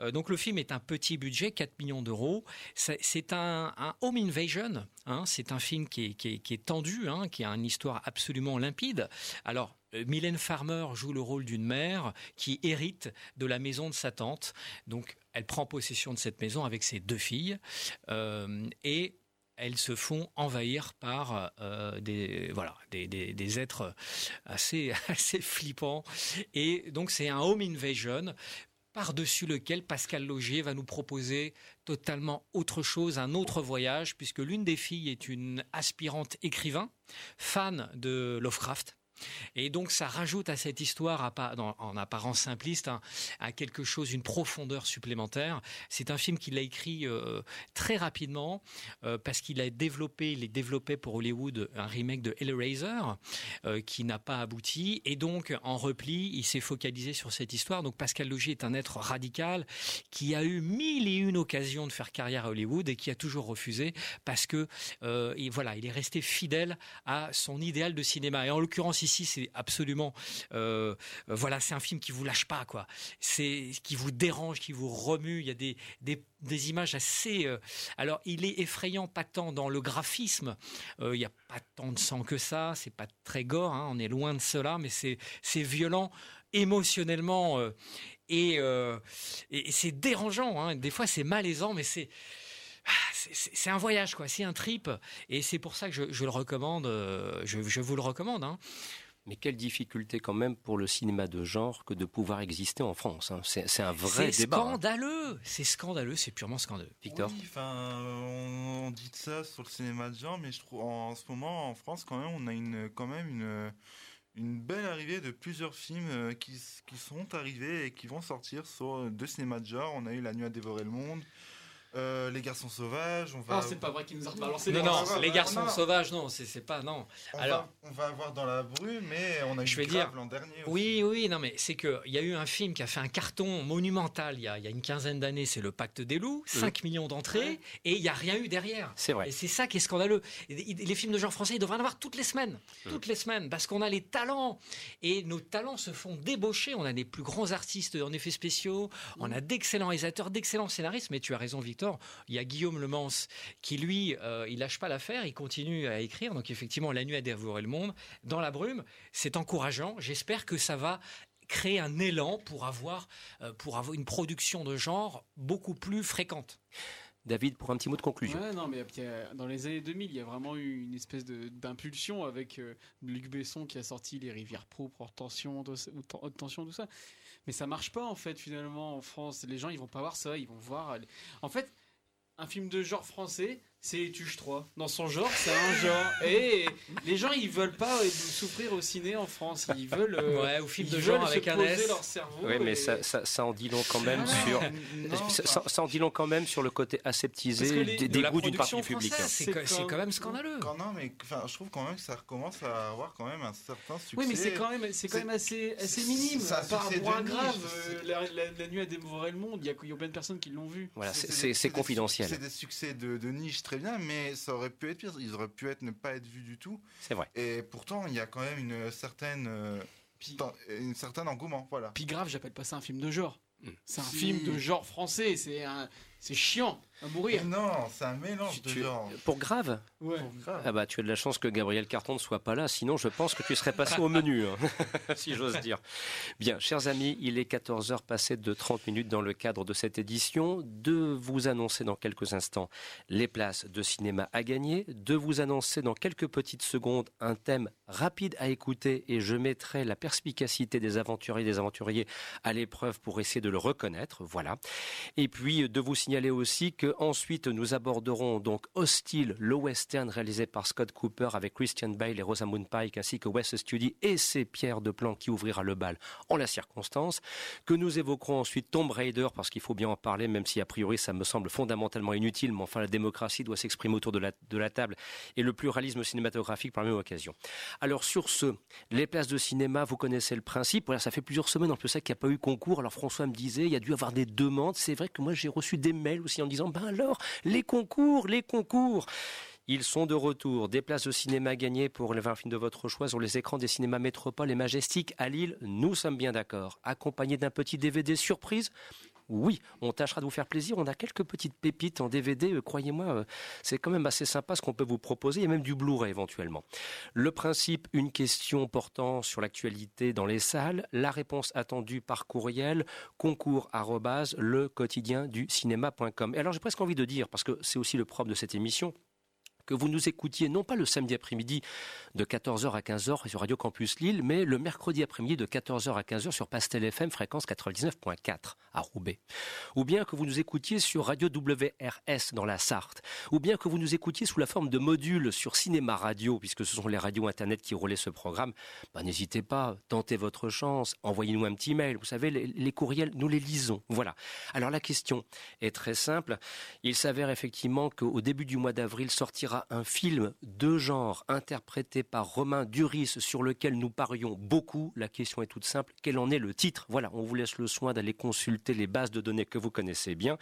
Euh, donc le film est un petit budget, 4 millions d'euros. C'est un, home invasion, hein. c'est un film qui est, qui est, tendu, hein, qui a une histoire absolument limpide. Alors, euh, Mylène Farmer joue le rôle d'une mère qui hérite de la maison de sa tante. Donc, elle prend possession de cette maison avec ses deux filles. et elles se font envahir par euh, des voilà des, des, êtres assez [LAUGHS] assez flippants. Et donc c'est un home invasion par-dessus lequel Pascal Logier va nous proposer totalement autre chose, un autre voyage, puisque l'une des filles est une aspirante écrivain, fan de Lovecraft, et donc ça rajoute à cette histoire, en apparence simpliste, hein, à quelque chose, une profondeur supplémentaire. C'est un film qu'il a écrit euh, très rapidement euh, parce qu'il a développé, il est développé pour Hollywood un remake de Hellraiser euh, qui n'a pas abouti. Et donc en repli, il s'est focalisé sur cette histoire. Donc Pascal Logier est un être radical qui a eu mille et une occasions de faire carrière à Hollywood et qui a toujours refusé parce que voilà, il est resté fidèle à son idéal de cinéma. Et en l'occurrence ici, c'est absolument, euh, voilà, c'est un film qui vous lâche pas, quoi. C'est qui vous dérange, qui vous remue. Il y a des des, images assez. Euh, alors, il est effrayant, pas tant dans le graphisme. Euh, il n'y a pas tant de sang que ça. C'est pas très gore. Hein, on est loin de cela, mais c'est violent émotionnellement et, c'est dérangeant. Hein. Des fois, c'est malaisant, mais c'est c'est un voyage, quoi. C'est un trip, et c'est pour ça que je, le recommande. Je, je, vous le recommande. Hein. Mais quelle difficulté quand même pour le cinéma de genre que de pouvoir exister en France. Hein. C'est un vrai débat. C'est hein. scandaleux. C'est scandaleux. C'est purement scandaleux. Victor. Oui, on, dit ça sur le cinéma de genre, mais je trouve en ce moment en France quand même, on a une quand même une une belle arrivée de plusieurs films euh, qui, qui sont arrivés et qui vont sortir sur deux cinémas de genre. On a eu La Nuit à dévorer le monde. Euh, les garçons sauvages, on va. Non, c'est pas vrai qu'ils nous a rebalancé. Non, non, les garçons sauvages, non, c'est pas non. On Alors, va, on va avoir dans la brume, mais on a eu je vais dire l'an dernier. Oui, oui, non, mais c'est que il y a eu un film qui a fait un carton monumental il y a, il y a une quinzaine d'années, c'est Le Pacte des loups, 5 millions d'entrées, et il y a rien eu derrière. C'est vrai. Et c'est ça qui est scandaleux. Les films de genre français, ils devraient en avoir toutes les semaines, toutes les semaines, parce qu'on a les talents et nos talents se font débaucher. On a des plus grands artistes en effets spéciaux, on a d'excellents réalisateurs, d'excellents scénaristes. Mais tu as raison, Victor. Il y a Guillaume Le Mans qui, lui, euh, il lâche pas l'affaire, il continue à écrire. Donc, effectivement, La nuit a dévoré le monde. Dans la brume, c'est encourageant. J'espère que ça va créer un élan pour avoir, euh, pour avoir une production de genre beaucoup plus fréquente. David, pour un petit mot de conclusion. non, mais dans les années 2000, il y a vraiment eu une espèce d'impulsion avec euh, Luc Besson qui a sorti Les Rivières propres, Haute tension, haute tension, tout ça. Mais ça marche pas en fait finalement en France. Les gens ils vont pas voir ça, ils vont voir. En fait, un film de genre français, c'est les Tuches 3. Dans son genre, c'est un genre. Et les gens, ils veulent pas euh, souffrir au ciné en France. Ils veulent. euh, Ouais, au film de genre avec un S. leur cerveau. Oui, mais et- ça, ça, ça en dit long quand même Ah, sur. non, ça, ça- ça en dit long quand même sur le côté aseptisé les- des, de des la goûts d'une partie production du public. française, C'est quand- même scandaleux. Quand, non, mais enfin, je trouve quand même que ça recommence à avoir quand même un certain succès. Oui, mais c'est quand même, c'est quand même assez, assez minime. succès de moins grave, euh, la, la- la nuit a dévoré le monde. Il y a, y a plein de personnes qui l'ont vu. Voilà, c'est- confidentiel. C'est des succès de, de niche très bien, mais ça aurait pu être pire. Ils auraient pu être ne pas être vus du tout. C'est vrai. Et pourtant, il y a quand même une certaine, euh, une certaine engouement. Voilà. Puis grave, j'appelle pas ça un film de genre. Hmm. C'est un Si. film de genre français. C'est un, c'est chiant à mourir. Non, c'est un mélange de Tu- genres. Pour grave Ouais. Ah bah tu as de la chance que Gabriel Carton ne soit pas là, sinon je pense que tu serais passé au menu, hein, [LAUGHS] si j'ose dire. Bien, chers amis, il est 14h passé de 30 minutes dans le cadre de cette édition, de vous annoncer dans quelques instants les places de cinéma à gagner, de vous annoncer dans quelques petites secondes un thème rapide à écouter et je mettrai la perspicacité des aventuriers et des aventuriers à l'épreuve pour essayer de le reconnaître, voilà. Et puis de vous signaler aussi que ensuite nous aborderons donc Hostile, le western réalisé par Scott Cooper avec Christian Bale et Rosamund Pike ainsi que Wes Studi et c'est Pierre Deplan qui ouvrira le bal en la circonstance. Que nous évoquerons ensuite Tomb Raider parce qu'il faut bien en parler même si a priori ça me semble fondamentalement inutile mais enfin la démocratie doit s'exprimer autour de la, de table et le pluralisme cinématographique par la même occasion. Alors sur ce, les places de cinéma, vous connaissez le principe. Ça fait plusieurs semaines en plus ça qu'il n'y a pas eu concours. Alors François me disait, il y a dû avoir des demandes. C'est vrai que moi j'ai reçu des mails aussi en disant, ben alors, les concours, les concours. Ils sont de retour. Des places de cinéma gagnées pour les 20 films de votre choix sur les écrans des cinémas Métropole et Majestic à Lille. Nous sommes bien d'accord. Accompagné d'un petit DVD surprise. Oui, on tâchera de vous faire plaisir. On a quelques petites pépites en DVD. euh, Croyez-moi, euh, c'est quand même assez sympa ce qu'on peut vous proposer. A même du Blu-ray éventuellement. Le principe, une question portant sur l'actualité dans les salles. La réponse attendue par courriel, concours le quotidien du cinéma.com. Et alors j'ai presque envie de dire, parce que c'est aussi le propre de cette émission, que vous nous écoutiez non pas le samedi après-midi de 14h à 15h sur Radio Campus Lille, mais le mercredi après-midi de 14h à 15h sur Pastel FM fréquence 99.4 à Roubaix. Ou bien que vous nous écoutiez sur Radio WRS dans la Sarthe. Ou bien que vous nous écoutiez sous la forme de modules sur Cinéma Radio, puisque ce sont les radios Internet qui relaient ce programme. Ben, N'hésitez pas, tentez votre chance, envoyez-nous un petit mail. Vous savez, les courriels, nous les lisons. Voilà. Alors la question est très simple. Il s'avère effectivement qu'au début du mois d'avril sortira un film de genre interprété par Romain Duris sur lequel nous parions beaucoup. La question est toute simple. Quel en est le titre? Voilà, on vous laisse le soin d'aller consulter les bases de données que vous connaissez bien.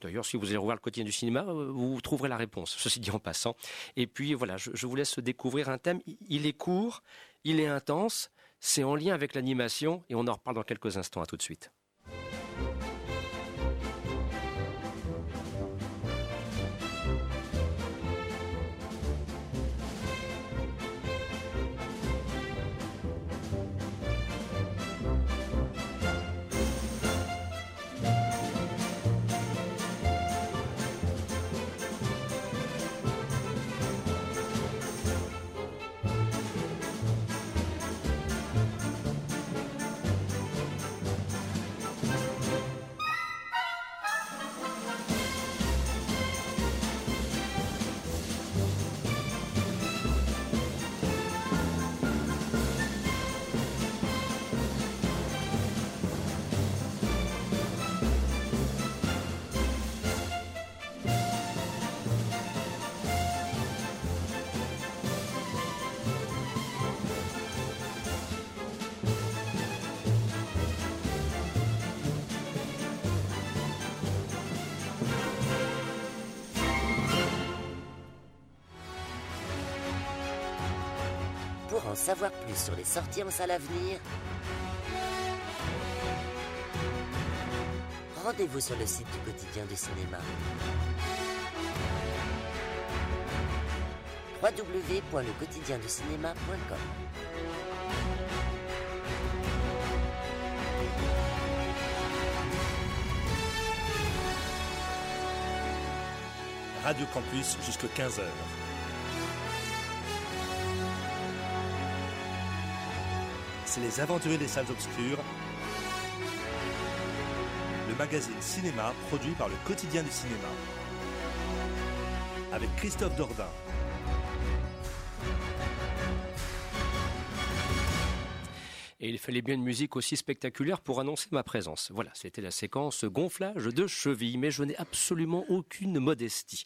D'ailleurs, si vous allez revoir le quotidien du cinéma, euh, vous trouverez la réponse, ceci dit en passant. Et puis voilà, je, je vous laisse découvrir un thème. Il est court, il est intense, c'est en lien avec l'animation et on en reparle dans quelques instants. À tout de suite. Savoir plus sur les sorties en salle à venir, rendez-vous sur le site du quotidien du cinéma. www.lequotidienducinéma.com Radio Campus jusqu'à 15h. Les aventuriers des salles obscures. Le magazine cinéma produit par le quotidien du cinéma. avec Christophe Dordain. Et il fallait bien une musique aussi spectaculaire pour annoncer ma présence. Voilà, c'était la séquence gonflage de cheville, mais je n'ai absolument aucune modestie.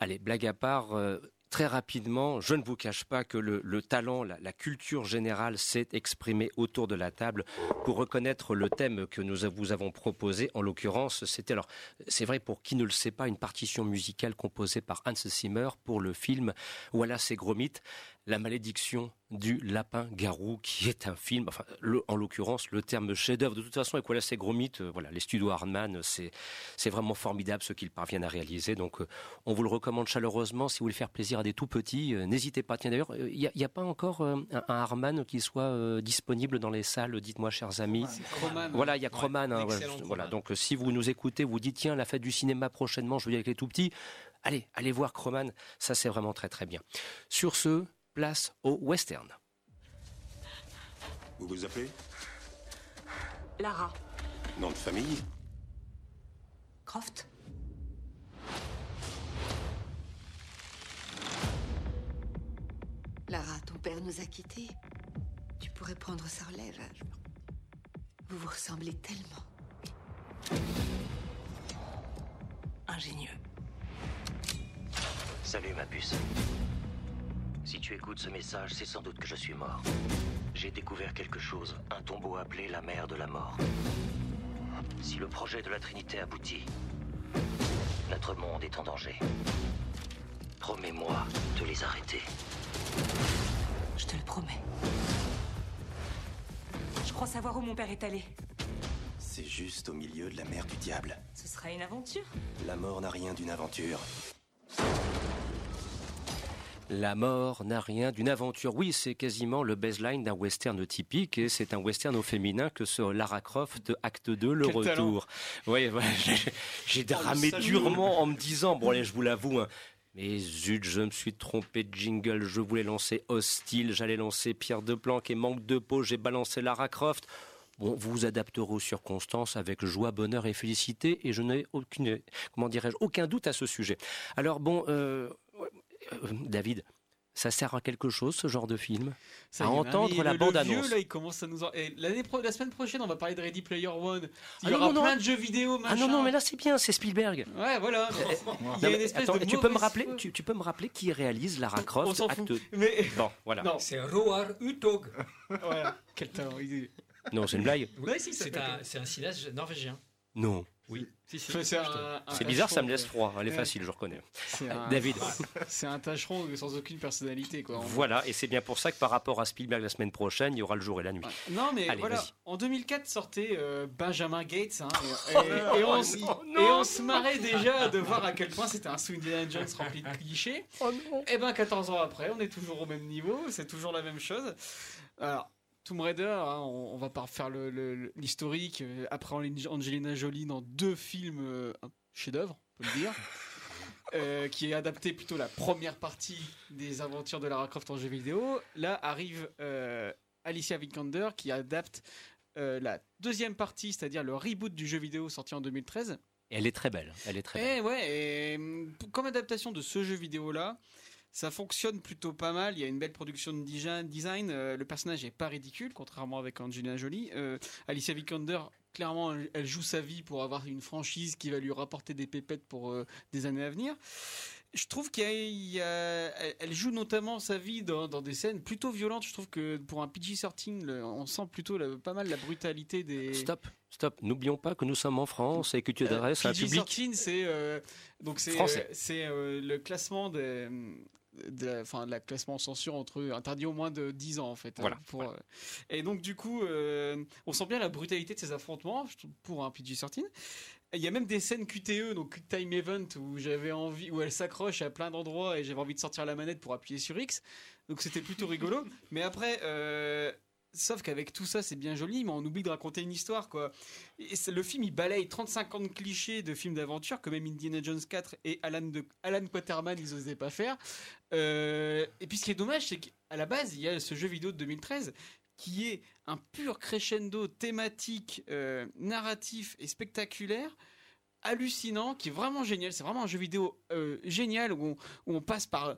Allez, blague à part, euh, Très rapidement, je ne vous cache pas que le, le talent, la, culture générale s'est exprimée autour de la table pour reconnaître le thème que nous vous avons proposé. En l'occurrence, c'était alors, c'est vrai pour qui ne le sait pas, une partition musicale composée par Hans Zimmer pour le film Voilà c'est gros mythes. La malédiction du lapin garou, qui est un film, enfin, le, en l'occurrence, le terme chef-d'œuvre. De toute façon, avec voilà, ces gros mythes, euh, voilà, les studios Hardman, c'est, c'est vraiment formidable ce qu'ils parviennent à réaliser. Donc, euh, on vous le recommande chaleureusement. Si vous voulez faire plaisir à des tout petits, euh, n'hésitez pas. Tiens, d'ailleurs, il n'y a, a, pas encore un, un Hardman qui soit disponible dans les salles. Dites-moi, chers amis. Croman, voilà, il y a Croman. Ouais, hein, voilà, voilà, donc, si vous nous écoutez, vous dites, tiens, la fête du cinéma prochainement, je veux dire avec les tout petits. Allez, allez voir Croman. Ça, c'est vraiment très, très bien. Sur ce, place au western. Vous vous appelez Lara. Nom de famille Croft. Lara, ton père nous a quittés. Tu pourrais prendre sa relève. Vous vous ressemblez tellement. Ingénieux. Salut ma puce. Si tu écoutes ce message, c'est sans doute que je suis mort. J'ai découvert quelque chose, un tombeau appelé la mer de la mort. Si le projet de la Trinité aboutit, notre monde est en danger. Promets-moi de les arrêter. Je te le promets. Je crois savoir où mon père est allé. C'est juste au milieu de la mer du diable. Ce sera une aventure. La mort n'a rien d'une aventure. La mort n'a rien d'une aventure. Oui, c'est quasiment le baseline d'un western typique et c'est un western au féminin que ce Lara Croft acte 2, le Quel retour. Oui, ouais, [LAUGHS] j'ai dramé Oh, le durement en me disant, bon allez, je vous l'avoue, hein, mais zut, je me suis trompé de jingle, je voulais lancer Hostile, j'allais lancer Pierre de Planque et Manque de peau, j'ai balancé Lara Croft. Bon, vous vous adapterez aux circonstances avec joie, bonheur et félicité, et je n'ai aucune, comment dirais-je, aucun doute à ce sujet. Alors bon, euh, David, ça sert à quelque chose ce genre de film Ça À est, entendre la le- bande le annonce. vieux, là, il commence à nous en... et l'année pro- la semaine prochaine, on va parler de Ready Player One. Il Ah y non, aura non, non. plein de jeux vidéo, machin. Ah non non mais là c'est bien, c'est Spielberg. Ouais, voilà. [LAUGHS] Euh, Il y a non, une espèce attends, de tu peux me rappeler, tu, tu peux me rappeler qui réalise Lara On Croft s'en acte fout. Mais... Bon, voilà. Non. C'est Roar Utog. [LAUGHS] Voilà. Quel talent. Non, c'est une blague. Ouais, si, ça C'est un, c'est un cinéaste norvégien. Non. Oui. Si, si. Enfin, c'est un- Je te- un C'est bizarre, ça me laisse froid. Elle est ouais. facile, je reconnais. C'est un- David. C'est un tâcheron sans aucune personnalité, quoi. Voilà, et c'est bien pour ça que par rapport à Spielberg la semaine prochaine, il y aura le jour et la nuit. Non, mais Allez, voilà. vas-y. En 2004 sortait euh, Benjamin Gates. hein, et, Oh, et- et on, oh, s- non, et on se marrait déjà de voir à quel point c'était un Indiana Jones rempli de clichés. Et ben 14 ans après, on est toujours au même niveau, c'est toujours la même chose. Alors. Tomb Raider, hein, on, on va pas refaire le- le- le- l'historique. euh, Après Ange- Angelina Jolie dans deux films euh, un chef-d'œuvre, on peut le dire. [LAUGHS] Euh, qui est adapté plutôt la première partie des aventures de Lara Croft en jeu vidéo. Là arrive euh, Alicia Vikander qui adapte euh, la deuxième partie, c'est-à-dire le reboot du jeu vidéo sorti en 2013. Et elle est très belle. Elle est très belle. Et ouais, et hum, comme adaptation de ce jeu vidéo là, ça fonctionne plutôt pas mal. Il y a une belle production de design. euh, le personnage est pas ridicule, contrairement avec Angelina Jolie. Euh, Alicia Vikander, clairement, elle, joue sa vie pour avoir une franchise qui va lui rapporter des pépettes pour euh, des années à venir. Je trouve qu'elle elle, elle joue notamment sa vie dans, dans des scènes plutôt violentes. Je trouve que pour un PG-13, le- on sent plutôt la- pas mal la brutalité des. Stop, stop. N'oublions pas que nous sommes en France et que tu t'adresses à un public. PG-13, c'est donc c'est le classement des de la, enfin, de la classement en censure entre interdit au moins de 10 ans en fait. hein, Voilà, pour, euh, Et donc du coup, euh, on sent bien la brutalité de ces affrontements pour un PG-13. Il y a même des scènes QTE, donc Quick Time Event, où j'avais envie, où elle s'accroche à plein d'endroits et j'avais envie de sortir la manette pour appuyer sur X. Donc c'était plutôt rigolo. Mais après, euh, sauf qu'avec tout ça, c'est bien joli, mais on oublie de raconter une histoire, quoi. Et le film, il balaye 35 ans de clichés de films d'aventure que même Indiana Jones 4 et Alan, de, Alan Quaterman, ils pas faire. Euh, et puis ce qui est dommage, c'est qu'à la base, il y a ce jeu vidéo de 2013 qui est un pur crescendo thématique, euh, narratif et spectaculaire hallucinant, qui est vraiment génial. C'est vraiment un jeu vidéo euh, génial où on passe par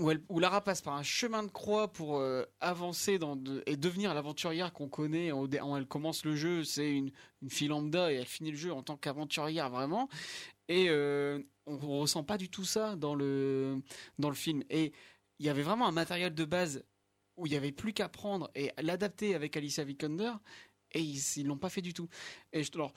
où, Lara passe par un chemin de croix pour euh, avancer et devenir l'aventurière qu'on connaît. Elle commence le jeu, c'est une, une fille lambda et elle finit le jeu en tant qu'aventurière vraiment. Et euh, on, on ressent pas du tout ça dans le dans le film. Et il y avait vraiment un matériel de base où il y avait plus qu'à prendre et l'adapter avec Alicia Vikander. Et ils ils l'ont pas fait du tout. Et alors,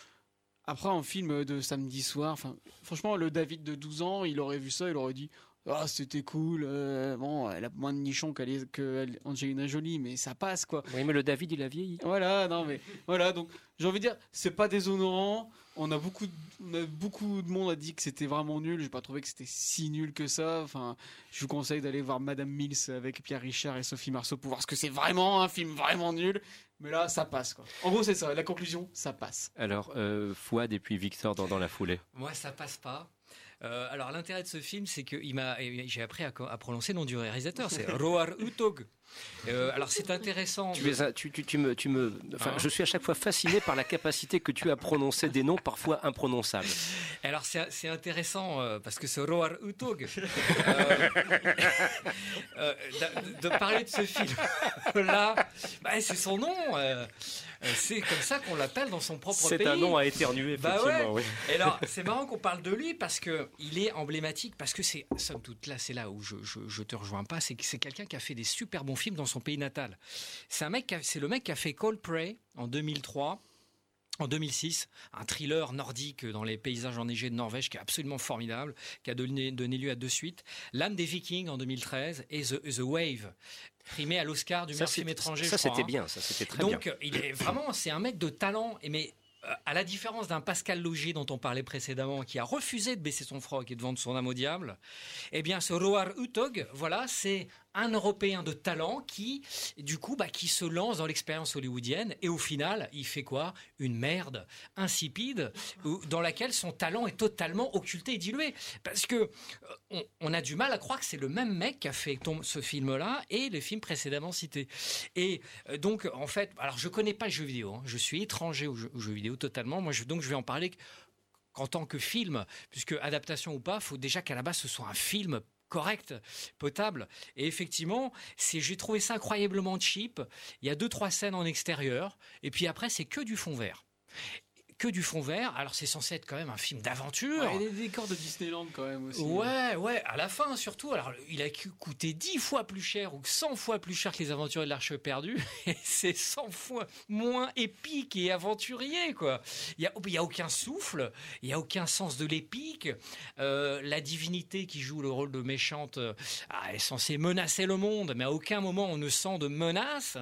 après, en film de samedi soir, franchement, le David de 12 ans, il aurait vu ça, il aurait dit Ah, c'était cool. euh, bon, elle a moins de nichons qu'elle- que Angelina Jolie, mais ça passe, quoi. Oui, mais le David, il a vieilli. Voilà, non, mais voilà, donc j'ai envie de dire, c'est pas déshonorant. On a beaucoup, de, on a beaucoup de monde a dit que c'était vraiment nul. J'ai pas trouvé que c'était si nul que ça. Enfin, je vous conseille d'aller voir Madame Mills avec Pierre Richard et Sophie Marceau pour voir ce que c'est vraiment un film vraiment nul. Mais là, ça passe, quoi. En gros, c'est ça. La conclusion, ça passe. Alors, euh, Fouad et puis Victor dans, dans la foulée. Moi, ça passe pas. Euh, alors l'intérêt de ce film, c'est que j'ai appris à, à prononcer le nom du réalisateur, c'est Roar Utog. Euh, alors c'est intéressant. Tu, es un- tu, tu, tu me, tu me, enfin, Hein je suis à chaque fois fasciné par la capacité que tu as à prononcer des noms parfois imprononçables. Alors c'est c'est intéressant euh, parce que ce Roar Utog, euh, [LAUGHS] de, de parler de ce film [LAUGHS] là, bah, c'est son nom. c'est comme ça qu'on l'appelle dans son propre C'est pays. un nom à éternuer, Bah effectivement, ouais. oui. Et alors, c'est marrant qu'on parle de lui parce que il est emblématique, parce que c'est, somme toute, là, c'est là où je, je, je te rejoins pas, c'est que c'est quelqu'un qui a fait des super bons films dans son pays natal. C'est un mec, c'est le mec qui a fait Cold Prey en 2003. En 2006, un thriller nordique dans les paysages enneigés de Norvège qui est absolument formidable, qui a donné, donné lieu à deux suites. L'âme des Vikings en 2013 et The, The Wave, primé à l'Oscar du meilleur film étranger. ça, c'était hein. bien, ça, c'était très Donc, bien. il est vraiment, c'est un mec de talent, mais euh, à la différence d'un Pascal Logier dont on parlait précédemment, qui a refusé de baisser son froc et de vendre son âme au diable, eh bien, ce Roar Utog, voilà, c'est un Européen de talent qui, du coup, bah, qui se lance dans l'expérience hollywoodienne et au final, il fait quoi? Une merde insipide dans laquelle son talent est totalement occulté et dilué. Parce que euh, on, a du mal à croire que c'est le même mec qui a fait ce film-là et les films précédemment cités. Et euh, donc, en fait, alors je connais pas le jeu vidéo, hein. je suis étranger au jeu vidéo totalement. Moi, je, donc je vais en parler qu'en tant que film, puisque adaptation ou pas, faut déjà qu'à la base ce soit un film correct, potable. Et effectivement, c'est, j'ai trouvé ça incroyablement cheap. Il y a deux trois scènes en extérieur, et puis après c'est que du fond vert. Que du fond vert. Alors c'est censé être quand même un film d'aventure. Ouais, et des décors de Disneyland quand même aussi. Ouais, ouais, à la fin surtout. Alors, il a coûté 10 fois plus cher ou 100 fois plus cher que les aventuriers de l'Arche perdue. [LAUGHS] Et c'est 100 fois moins épique et aventurier, quoi. Il n'y a, y a aucun souffle, il n'y a aucun sens de l'épique. Euh, la divinité qui joue le rôle de méchante euh, ah, est censée menacer le monde, mais à aucun moment on ne sent de menace.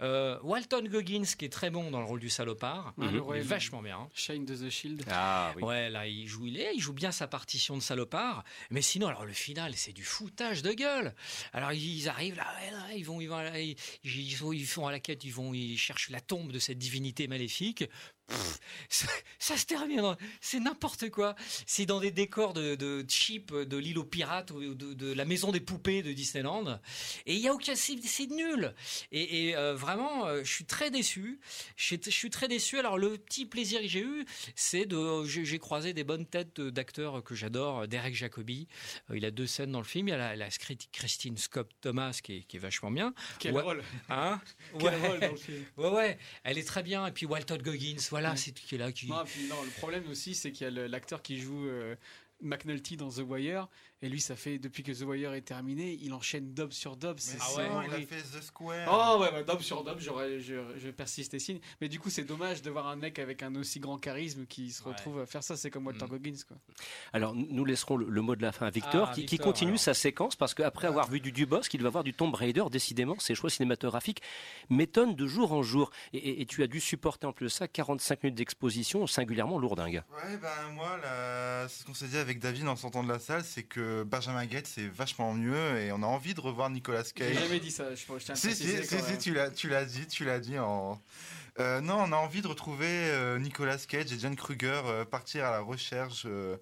Euh, Walton Goggins, qui est très bon dans le rôle du salopard, le il est vachement bien. Shine de the Shield. Ah oui. Ouais, là, il joue, il, est, il joue bien sa partition de salopard. Mais sinon, alors le final, c'est du foutage de gueule. Alors ils arrivent là, ouais, là, ils vont, ils vont, ils, ils font à la quête, ils vont, ils cherchent la tombe de cette divinité maléfique. Pff, ça, ça se termine, c'est n'importe quoi. C'est dans des décors de, de cheap de l'île aux pirates ou de, de la maison des poupées de Disneyland. Et il y a aucun, c'est nul. Et, et, euh, vraiment, euh, je suis très déçu. Je suis- je suis très déçu. Alors le petit plaisir que j'ai eu, c'est de, j'ai croisé des bonnes têtes d'acteurs que j'adore. Derek Jacobi, euh, il a deux scènes dans le film. Il y a la, la Christine Scott Thomas qui est, qui est vachement bien. Quel Ouais. rôle Hein Quel rôle dans le film Ouais, ouais, elle est très bien. Et puis Walton Goggins, voilà, c'est qui est là. Qui... Non, puis non, le problème aussi, c'est qu'il y a l'acteur qui joue euh, McNulty dans The Wire, et lui, ça fait depuis que The Wire est terminé, il enchaîne dub sur dub. C'est Mais ça, sinon, il a fait The Square. Oh ouais, bah, dub sur dub, j'aurais, je, je persiste et signe. Mais du coup, c'est dommage de voir un mec avec un aussi grand charisme qui se retrouve à faire ça. C'est comme Walter Mm. Goggins, quoi. Alors, nous laisserons le, le mot de la fin à Victor, Ah, qui, continue alors. sa séquence, parce qu'après avoir vu du Dubos, qu'il va voir du Tomb Raider, décidément, ses choix cinématographiques m'étonnent de jour en jour. Et, et- et tu as dû supporter en plus de ça 45 minutes d'exposition singulièrement lourdingue. Ouais, ben moi, là, c'est ce qu'on s'est dit avec David en sortant de la salle, c'est que Benjamin Gates c'est vachement mieux et on a envie de revoir Nicolas Cage. J'ai jamais dit ça. Je, je tiens à Si, tu l'as, tu l'as dit, tu l'as dit en. Euh, non, on a envie de retrouver euh, Nicolas Cage et John Kruger euh, partir à la recherche de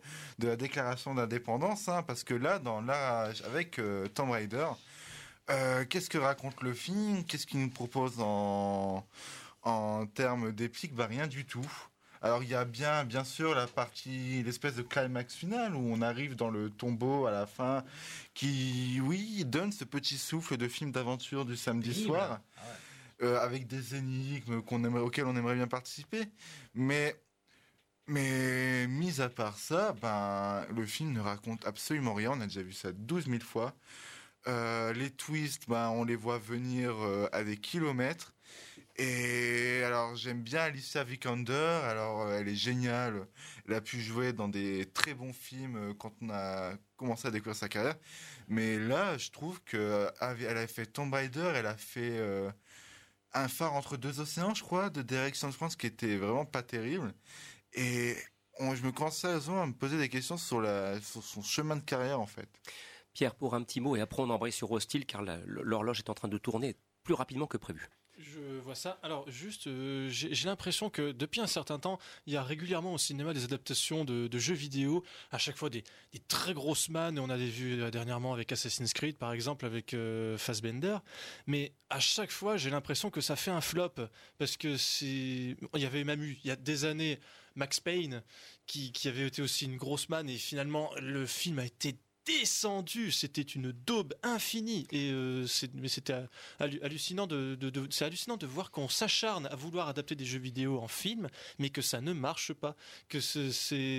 la déclaration d'indépendance, hein, parce que là, dans avec Tomb Raider, qu'est-ce que raconte le film? Qu'est-ce qu'il nous propose en, en termes d'épique? Bah, Rien du tout. Alors il y a bien, bien sûr la partie, l'espèce de climax final où on arrive dans le tombeau à la fin, qui, oui, donne ce petit souffle de film d'aventure du samedi soir, Ah ouais. euh, avec des énigmes qu'on aimerait, auxquelles on aimerait bien participer. Mais, mais mis à part ça, ben, le film ne raconte absolument rien. On a déjà vu ça 12 000 fois. Euh, les twists, ben, on les voit venir euh, à des kilomètres. Et alors j'aime bien Alicia Vikander, alors euh, elle est géniale, elle a pu jouer dans des très bons films euh, quand on a commencé à découvrir sa carrière, mais là je trouve que euh, a fait Tomb Raider, elle a fait Un phare entre deux océans je crois, de Direction de France qui était vraiment pas terrible, et je me sérieusement à me poser des questions sur, sur son chemin de carrière en fait. Pierre, pour un petit mot, et après on embraye sur Hostile, car l'horloge est en train de tourner plus rapidement que prévu. Je vois ça. Alors juste, euh, j'ai l'impression que depuis un certain temps, il y a régulièrement au cinéma des adaptations de, jeux vidéo, à chaque fois des, très grosses mannes. On a des vues euh, dernièrement avec Assassin's Creed, par exemple, avec euh, Fassbender. Mais à chaque fois, j'ai l'impression que ça fait un flop parce que c'est. Il y avait même eu il y a des années Max Payne qui, qui avait été aussi une grosse manne et finalement le film a été descendu, c'était une daube infinie et euh, c'était hallu- hallucinant de, de- de- c'est hallucinant de voir qu'on s'acharne à vouloir adapter des jeux vidéo en film, mais que ça ne marche pas, que ce-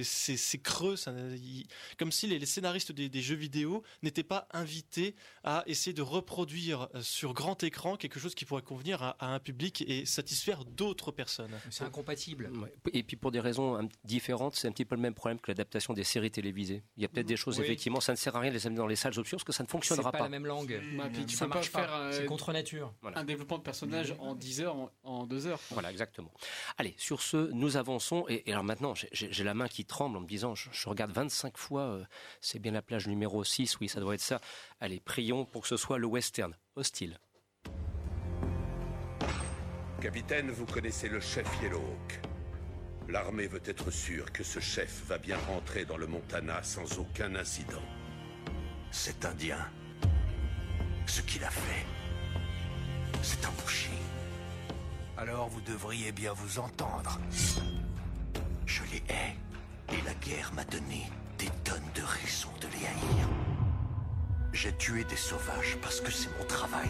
c'est creux, ça, il- comme si les, les scénaristes des, des jeux vidéo n'étaient pas invités à essayer de reproduire euh, sur grand écran quelque chose qui pourrait convenir à, à un public et satisfaire d'autres personnes. C'est incompatible. Ouais. Et puis pour des raisons un- différentes, c'est un petit peu le même problème que l'adaptation des séries télévisées. Il y a peut-être des choses, Oui. effectivement, ça ne sert à rien de les amener dans les salles obscures parce que ça ne C'est fonctionnera pas, pas. la même langue. Puis tu ça peux pas marche faire pas. euh, C'est contre nature. un développement de personnage en 10 heures, en, en 2 heures. Voilà, exactement. Allez, sur ce, nous avançons. Et, et alors maintenant, j'ai la main qui tremble en me disant, je, je regarde 25 fois, euh, c'est bien la plage numéro 6, oui, ça doit être ça. Allez, prions pour que ce soit le western. Hostile. Capitaine, vous connaissez le chef Yellowhawk. L'armée veut être sûre que ce chef va bien rentrer dans le Montana sans aucun incident. Cet Indien, ce qu'il a fait, c'est un boucher. Alors vous devriez bien vous entendre. Je les hais, et la guerre m'a donné des tonnes de raisons de les haïr. J'ai tué des sauvages parce que c'est mon travail.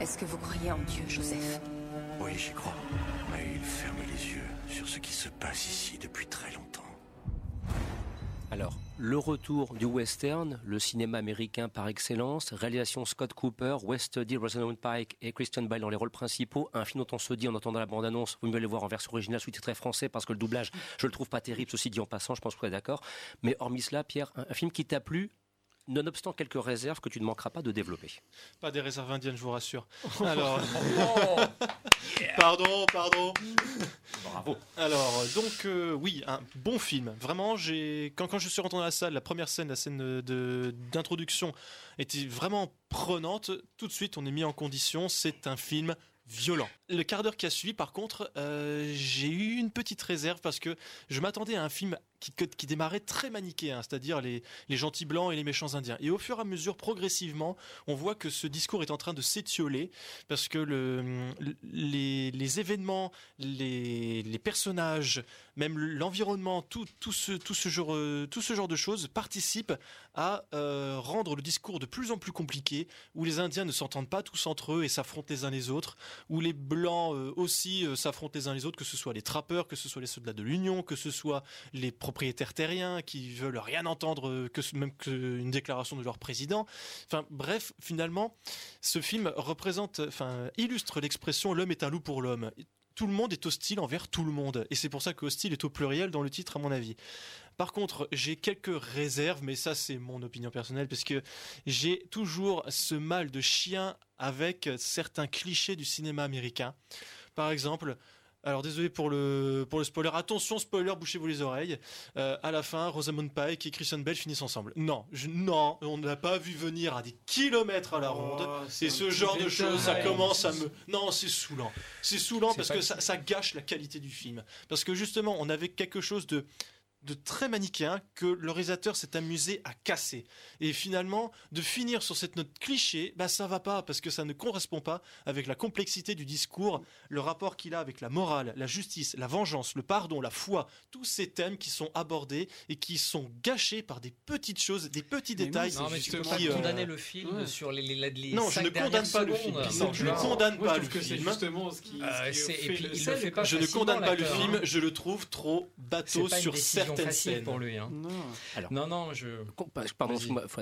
Est-ce que vous croyez en Dieu, Joseph? Oui, j'y crois. Mais il ferme les yeux sur ce qui se passe ici depuis très longtemps. Alors, le retour du western, le cinéma américain par excellence, réalisation Scott Cooper, West D. Rosamund Pike et Christian Bale dans les rôles principaux, un film dont on se dit en entendant la bande-annonce, vous mieux le voir en version originale sous-titré français parce que le doublage, je le trouve pas terrible, ceci dit en passant, je pense que vous êtes d'accord. Mais hormis cela, Pierre, un film qui t'a plu, nonobstant quelques réserves que tu ne manqueras pas de développer. Pas des réserves indiennes, je vous rassure. [LAUGHS] Alors, pardon, pardon. Bravo. Alors, donc, euh, oui, un bon film. Vraiment, j'ai quand, quand je suis rentré dans la salle, la première scène, la scène de- de- d'introduction, était vraiment prenante. Tout de suite, on est mis en condition. C'est un film violent. Le quart d'heure qui a suivi, par contre, euh, j'ai eu une petite réserve parce que je m'attendais à un film qui, démarrait très manichéen, c'est-à-dire les, gentils blancs et les méchants indiens. Et au fur et à mesure, progressivement, on voit que ce discours est en train de s'étioler parce que le, les, événements, les, personnages, même l'environnement, tout ce genre de choses participent à euh, rendre le discours de plus en plus compliqué, où les Indiens ne s'entendent pas tous entre eux et s'affrontent les uns les autres, où les Blancs euh, aussi euh, s'affrontent les uns les autres, que ce soit les trappeurs, que ce soit les soldats de l'Union, que ce soit les propriétaires terriens qui veulent rien entendre, euh, que même qu'une déclaration de leur président. Enfin bref, finalement, ce film représente, enfin illustre l'expression l'homme est un loup pour l'homme. Tout le monde est hostile envers tout le monde, et c'est pour ça que hostile est au pluriel dans le titre à mon avis. Par contre, j'ai quelques réserves, mais ça c'est mon opinion personnelle, parce que j'ai toujours ce mal de chien avec certains clichés du cinéma américain. Par exemple, alors désolé pour le, pour le spoiler, attention spoiler, bouchez-vous les oreilles. Euh, à la fin, Rosamund Pike et Christian Bell finissent ensemble. Non, je- non, on ne l'a pas vu venir à des kilomètres à la ronde. c'est et ce genre de choses, ça commence à me... Non, c'est saoulant. C'est saoulant parce que ça gâche la qualité du film. Parce que justement, on avait quelque chose de de très manichéen que le réalisateur s'est amusé à casser. Et finalement, de finir sur cette note cliché, bah ça va pas parce que ça ne correspond pas avec la complexité du discours, le rapport qu'il a avec la morale, la justice, la vengeance, le pardon, la foi, tous ces thèmes qui sont abordés et qui sont gâchés par des petites choses, des petits détails. Non, mais tu peux qui, pas euh, condamner le film ouais. sur les, les, les Non, je ne condamne pas le film. Non, je ne condamne pas le film. Je ne condamne pas le film, je le trouve trop bateau sur décision facile scènes. pour lui. hein. Non. non, non, je. Pardon,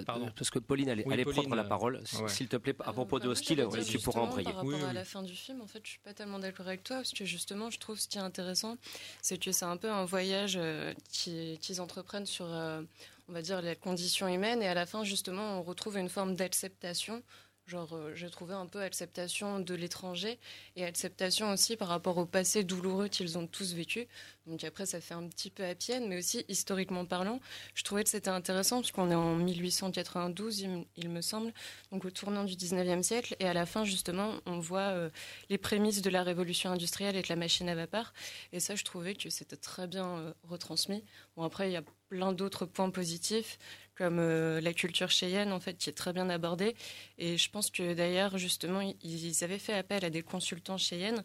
Pardon. parce que Pauline allait, Oui, allait Pauline, prendre la euh, parole. ouais. S'il te plaît, à propos de Bah, Hostile, tu pourras embrayer. Par rapport Oui, à oui. la fin du film, en fait, je suis pas tellement d'accord avec toi parce que justement, je trouve ce qui est intéressant, c'est que c'est un peu un voyage euh, qui- qu'ils entreprennent sur, euh, on va dire, les conditions humaines et à la fin, justement, on retrouve une forme d'acceptation. Genre, euh, j'ai trouvé un peu acceptation de l'étranger et acceptation aussi par rapport au passé douloureux qu'ils ont tous vécu. Donc après, ça fait un petit peu à pienne, mais aussi historiquement parlant, je trouvais que c'était intéressant parce qu'on est en 1892, il, me- il me semble, donc au tournant du 19e siècle, et à la fin, justement, on voit euh, les prémices de la révolution industrielle avec la machine à vapeur, et ça, je trouvais que c'était très bien euh, retransmis. Bon, après, il y a plein d'autres points positifs, comme euh, la culture cheyenne, en fait, qui est très bien abordée, et je pense que d'ailleurs, justement, ils- avaient fait appel à des consultants cheyennes,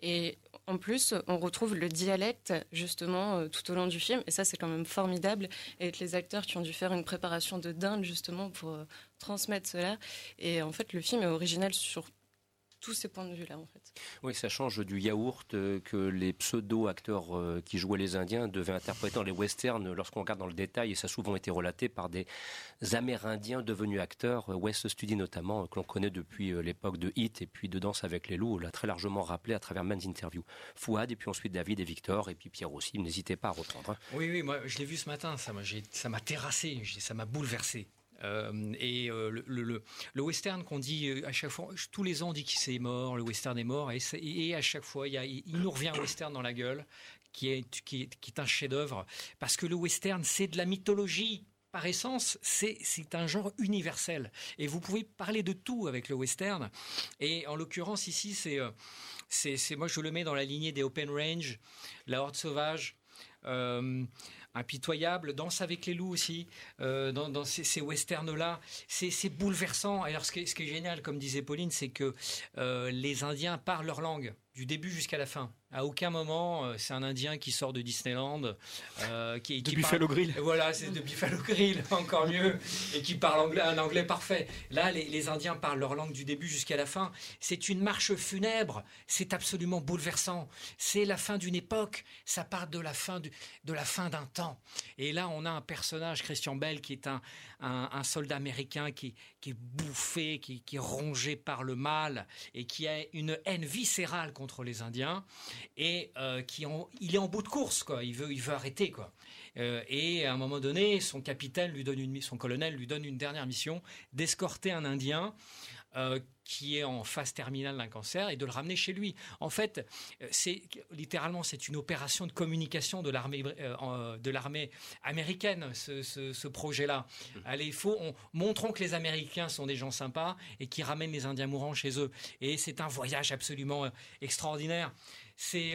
et en plus, on retrouve le dialecte justement euh, tout au long du film, et ça c'est quand même formidable, avec les acteurs qui ont dû faire une préparation de dingue justement pour euh, transmettre cela. Et en fait, le film est original sur tous ces points de vue-là, en fait. Oui, ça change du yaourt euh, que les pseudo-acteurs euh, qui jouaient les Indiens devaient interpréter dans les westerns lorsqu'on regarde dans le détail, et ça a souvent été relaté par des Amérindiens devenus acteurs, euh, West Studi notamment, que l'on connaît depuis l'époque de Hit et puis de Danse avec les loups, on l'a très largement rappelé à travers Men's Interview. Fouad, et puis ensuite David et Victor, et puis Pierre aussi, n'hésitez pas à reprendre. hein. Oui, oui, moi je l'ai vu ce matin, ça m'a, terrassé, ça m'a bouleversé. Euh, et euh, le, western qu'on dit euh, à chaque fois, tous les ans on dit qu'il c'est mort, le western est mort, et, à chaque fois il, nous revient un western dans la gueule, qui est, qui un chef-d'œuvre, parce que le western c'est de la mythologie. Par essence, c'est, un genre universel. Et vous pouvez parler de tout avec le western. Et en l'occurrence, ici, c'est, moi je le mets dans la lignée des Open Range, La Horde Sauvage, Impitoyable, Danse avec les loups aussi, euh, dans, ces, westerns-là. C'est, bouleversant. Alors ce qui, est, ce qui est génial, comme disait Pauline, c'est que euh, les Indiens parlent leur langue, du début jusqu'à la fin. À aucun moment, euh, c'est un Indien qui sort de Disneyland, euh, qui, De qui Buffalo parle- Grill. Voilà, c'est de Buffalo Grill, [LAUGHS] encore mieux, et qui parle anglais, un anglais parfait. Là, les, les Indiens parlent leur langue du début jusqu'à la fin. C'est une marche funèbre. C'est absolument bouleversant. C'est la fin d'une époque. Ça part de la fin du- de la fin d'un temps. Et là, on a un personnage, Christian Bell, qui est un, un, un soldat américain qui, qui est bouffé, qui, est rongé par le mal et qui a une haine viscérale contre les Indiens et euh, qui il est en bout de course quoi. Il veut il veut arrêter quoi. Euh, et à un moment donné, son capitaine lui donne une son colonel lui donne une dernière mission d'escorter un Indien. Euh, qui est en phase terminale d'un cancer et de le ramener chez lui. En fait, euh, c'est littéralement c'est une opération de communication de l'armée euh, en- de l'armée américaine ce, ce- ce projet-là. Allez, il faut on, montrons que les Américains sont des gens sympas et qui ramènent les Indiens mourants chez eux. Et c'est un voyage absolument extraordinaire. C'est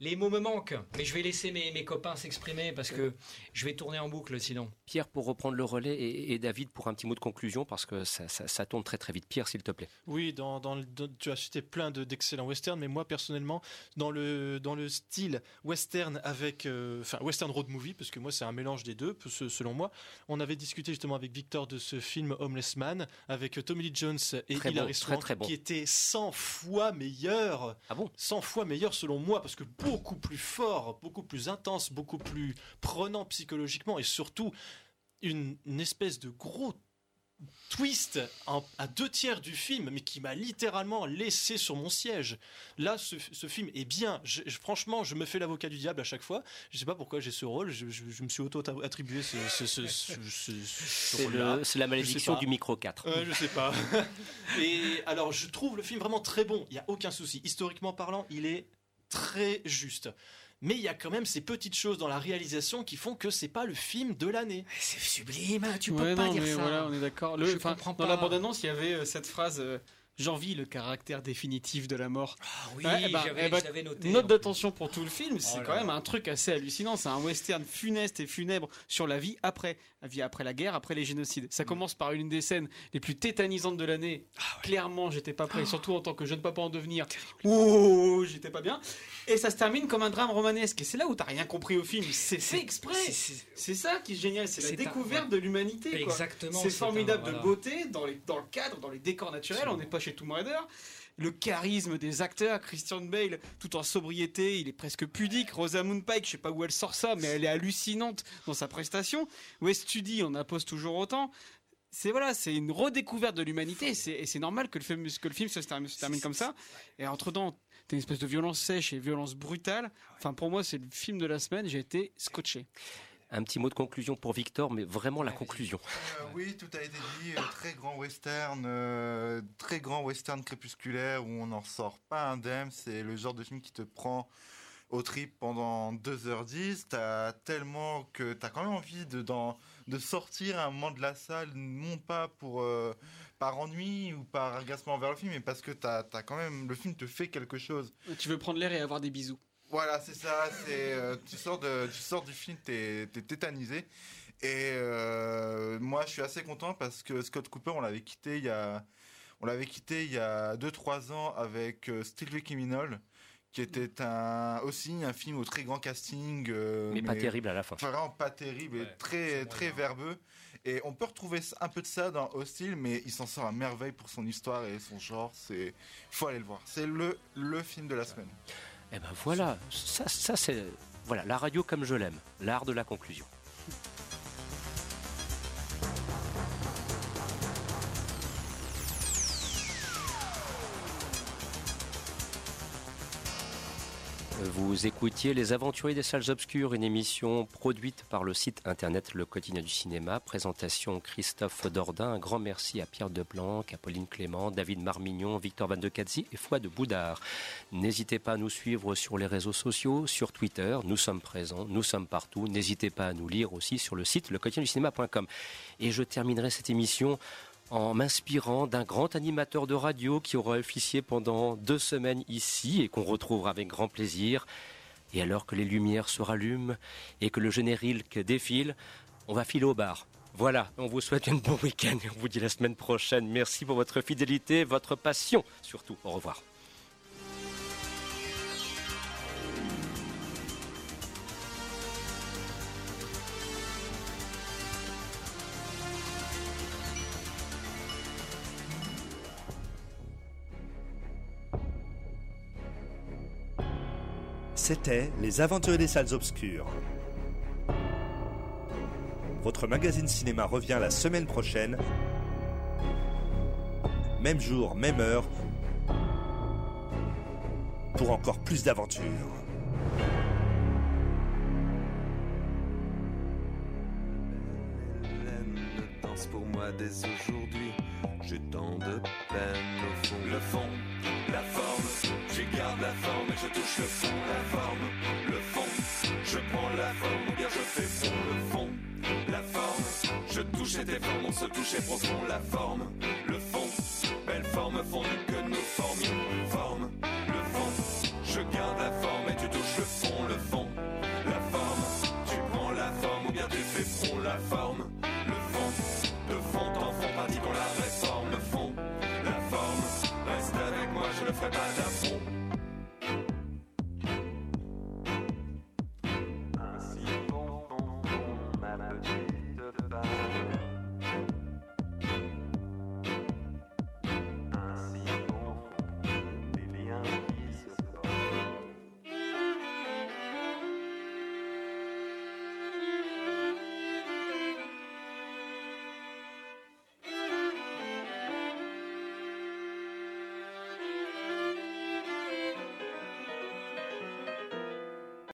les mots me manquent, mais je vais laisser mes, mes copains s'exprimer parce que je vais tourner en boucle sinon. Pierre, pour reprendre le relais, et, et David, pour un petit mot de conclusion, parce que ça, ça- ça tourne très très vite. Pierre, s'il te plaît. Oui, dans, dans tu as cité plein de- d'excellents westerns, mais moi personnellement, dans le, dans le style western avec, euh, enfin western road movie, parce que moi c'est un mélange des deux, selon moi. On avait discuté justement avec Victor de ce film Homeless Man avec Tommy Lee Jones et Très Hilary bon, très, Swank, très bon. qui était 100 fois meilleur. Ah bon? 100 fois meilleur selon moi, parce que beaucoup plus fort, beaucoup plus intense, beaucoup plus prenant psychologiquement et surtout une, une espèce de gros twist en- à deux tiers du film, mais qui m'a littéralement laissé sur mon siège. Là, ce, ce film est bien. Je- je- franchement, je me fais l'avocat du diable à chaque fois. Je sais pas pourquoi j'ai ce rôle. Je, me suis auto-attribué ce, ce C'est rôle-là. le- c'est la malédiction du micro 4. Euh, je sais pas. [LAUGHS] Et alors, je trouve le film vraiment très bon. Il y a aucun souci. Historiquement parlant, il est très juste. Mais il y a quand même ces petites choses dans la réalisation qui font que c'est pas le film de l'année. C'est sublime, tu ouais, non, mais voilà, on est d'accord. Le- Dans pas. la bande-annonce, il y avait euh, cette phrase euh, J'envie le caractère définitif de la mort. Ah oui, Ouais, eh ben- j'avais- eh ben, noté, Note en d'attention pour tout le film, c'est Oh quand même un truc assez hallucinant. C'est un western funeste et funèbre sur la vie après, vie après la guerre, après les génocides. Ça commence par une des scènes les plus tétanisantes de l'année. Clairement, j'étais pas prêt, surtout en tant que jeune papa en devenir. Ouh, j'étais pas bien. Et ça se termine comme un drame romanesque. Et c'est là où t'as rien compris au film. C'est fait exprès. C'est ça qui est génial. C'est la un- découverte ouais. de l'humanité. Exactement, C'est formidable un- de beauté dans, les, dans le cadre, dans les décors naturels. On n'est pas chez Tomb Raider. Le charisme des acteurs, Christian Bale, tout en sobriété, il est presque pudique. Rosamund Pike, je sais pas où elle sort ça, mais elle est hallucinante dans sa prestation. West Studi, on impose toujours autant. C'est voilà, c'est une redécouverte de l'humanité, et c'est- normal que le film, que le film se termine, se termine comme ça. Et entre temps, t'as une espèce de violence sèche et violence brutale. Enfin, pour moi, c'est le film de la semaine. J'ai été scotché. Un petit mot de conclusion pour Victor, mais vraiment la conclusion. Euh, oui, tout a été dit. euh, très grand western, euh, très grand western crépusculaire où on n'en sort pas indemne. C'est le genre de film qui te prend au trip pendant 2h10. T'as tellement que t'as quand même envie de, sortir à un moment de la salle, non pas pour euh, par ennui ou par agacement vers le film, mais parce que t'as, t'as quand même le film te fait quelque chose. Tu veux prendre l'air et avoir des bisous. Voilà, c'est ça. C'est euh, tu sors de, tu sors du film, t'es, t'es tétanisé. Et euh, moi, je suis assez content parce que Scott Cooper, on l'avait quitté il y a, on l'avait quitté il y a 2-3 ans avec euh, Still the Criminal, qui était un aussi un film au très grand casting. euh, Mais pas terrible à la fin. Vraiment pas terrible et très très verbeux. Et on peut retrouver un peu de ça dans Hostile, mais il s'en sort à merveille pour son histoire et son genre. C'est, faut aller le voir. C'est le le film de la semaine. Eh ben voilà, ça, c'est voilà la radio comme je l'aime, l'art de la conclusion. Vous écoutiez Les Aventuriers des Salles Obscures, une émission produite par le site internet Le Quotidien du Cinéma. Présentation Christophe Dordain. Un grand merci à Pierre Deplanque, à Pauline Clément, David Marmignon, Victor Van de Cazzi et Fouad Boudard. N'hésitez pas à nous suivre sur les réseaux sociaux, sur Twitter. Nous sommes présents, nous sommes partout. N'hésitez pas à nous lire aussi sur le site lequotidienducinéma.com. Et je terminerai cette émission en m'inspirant d'un grand animateur de radio qui aura officié pendant deux semaines ici et qu'on retrouvera avec grand plaisir. Et alors que les lumières se rallument et que le générique défile, on va filer au bar. Voilà, on vous souhaite un bon week-end et on vous dit la semaine prochaine. Merci pour votre fidélité, votre passion surtout. Au revoir. C'était Les Aventuriers des Salles Obscures. Votre magazine cinéma revient la semaine prochaine. Même jour, même heure. Pour encore plus d'aventures. Pour moi dès aujourd'hui. J'ai tant de peine au fond. Le fond, la forme, je garde la forme et je touche le fond, la forme, le fond. Je prends la forme ou bien je fais fond, le fond, la forme. Je touche tes formes, on se touchait profond, la forme, le fond.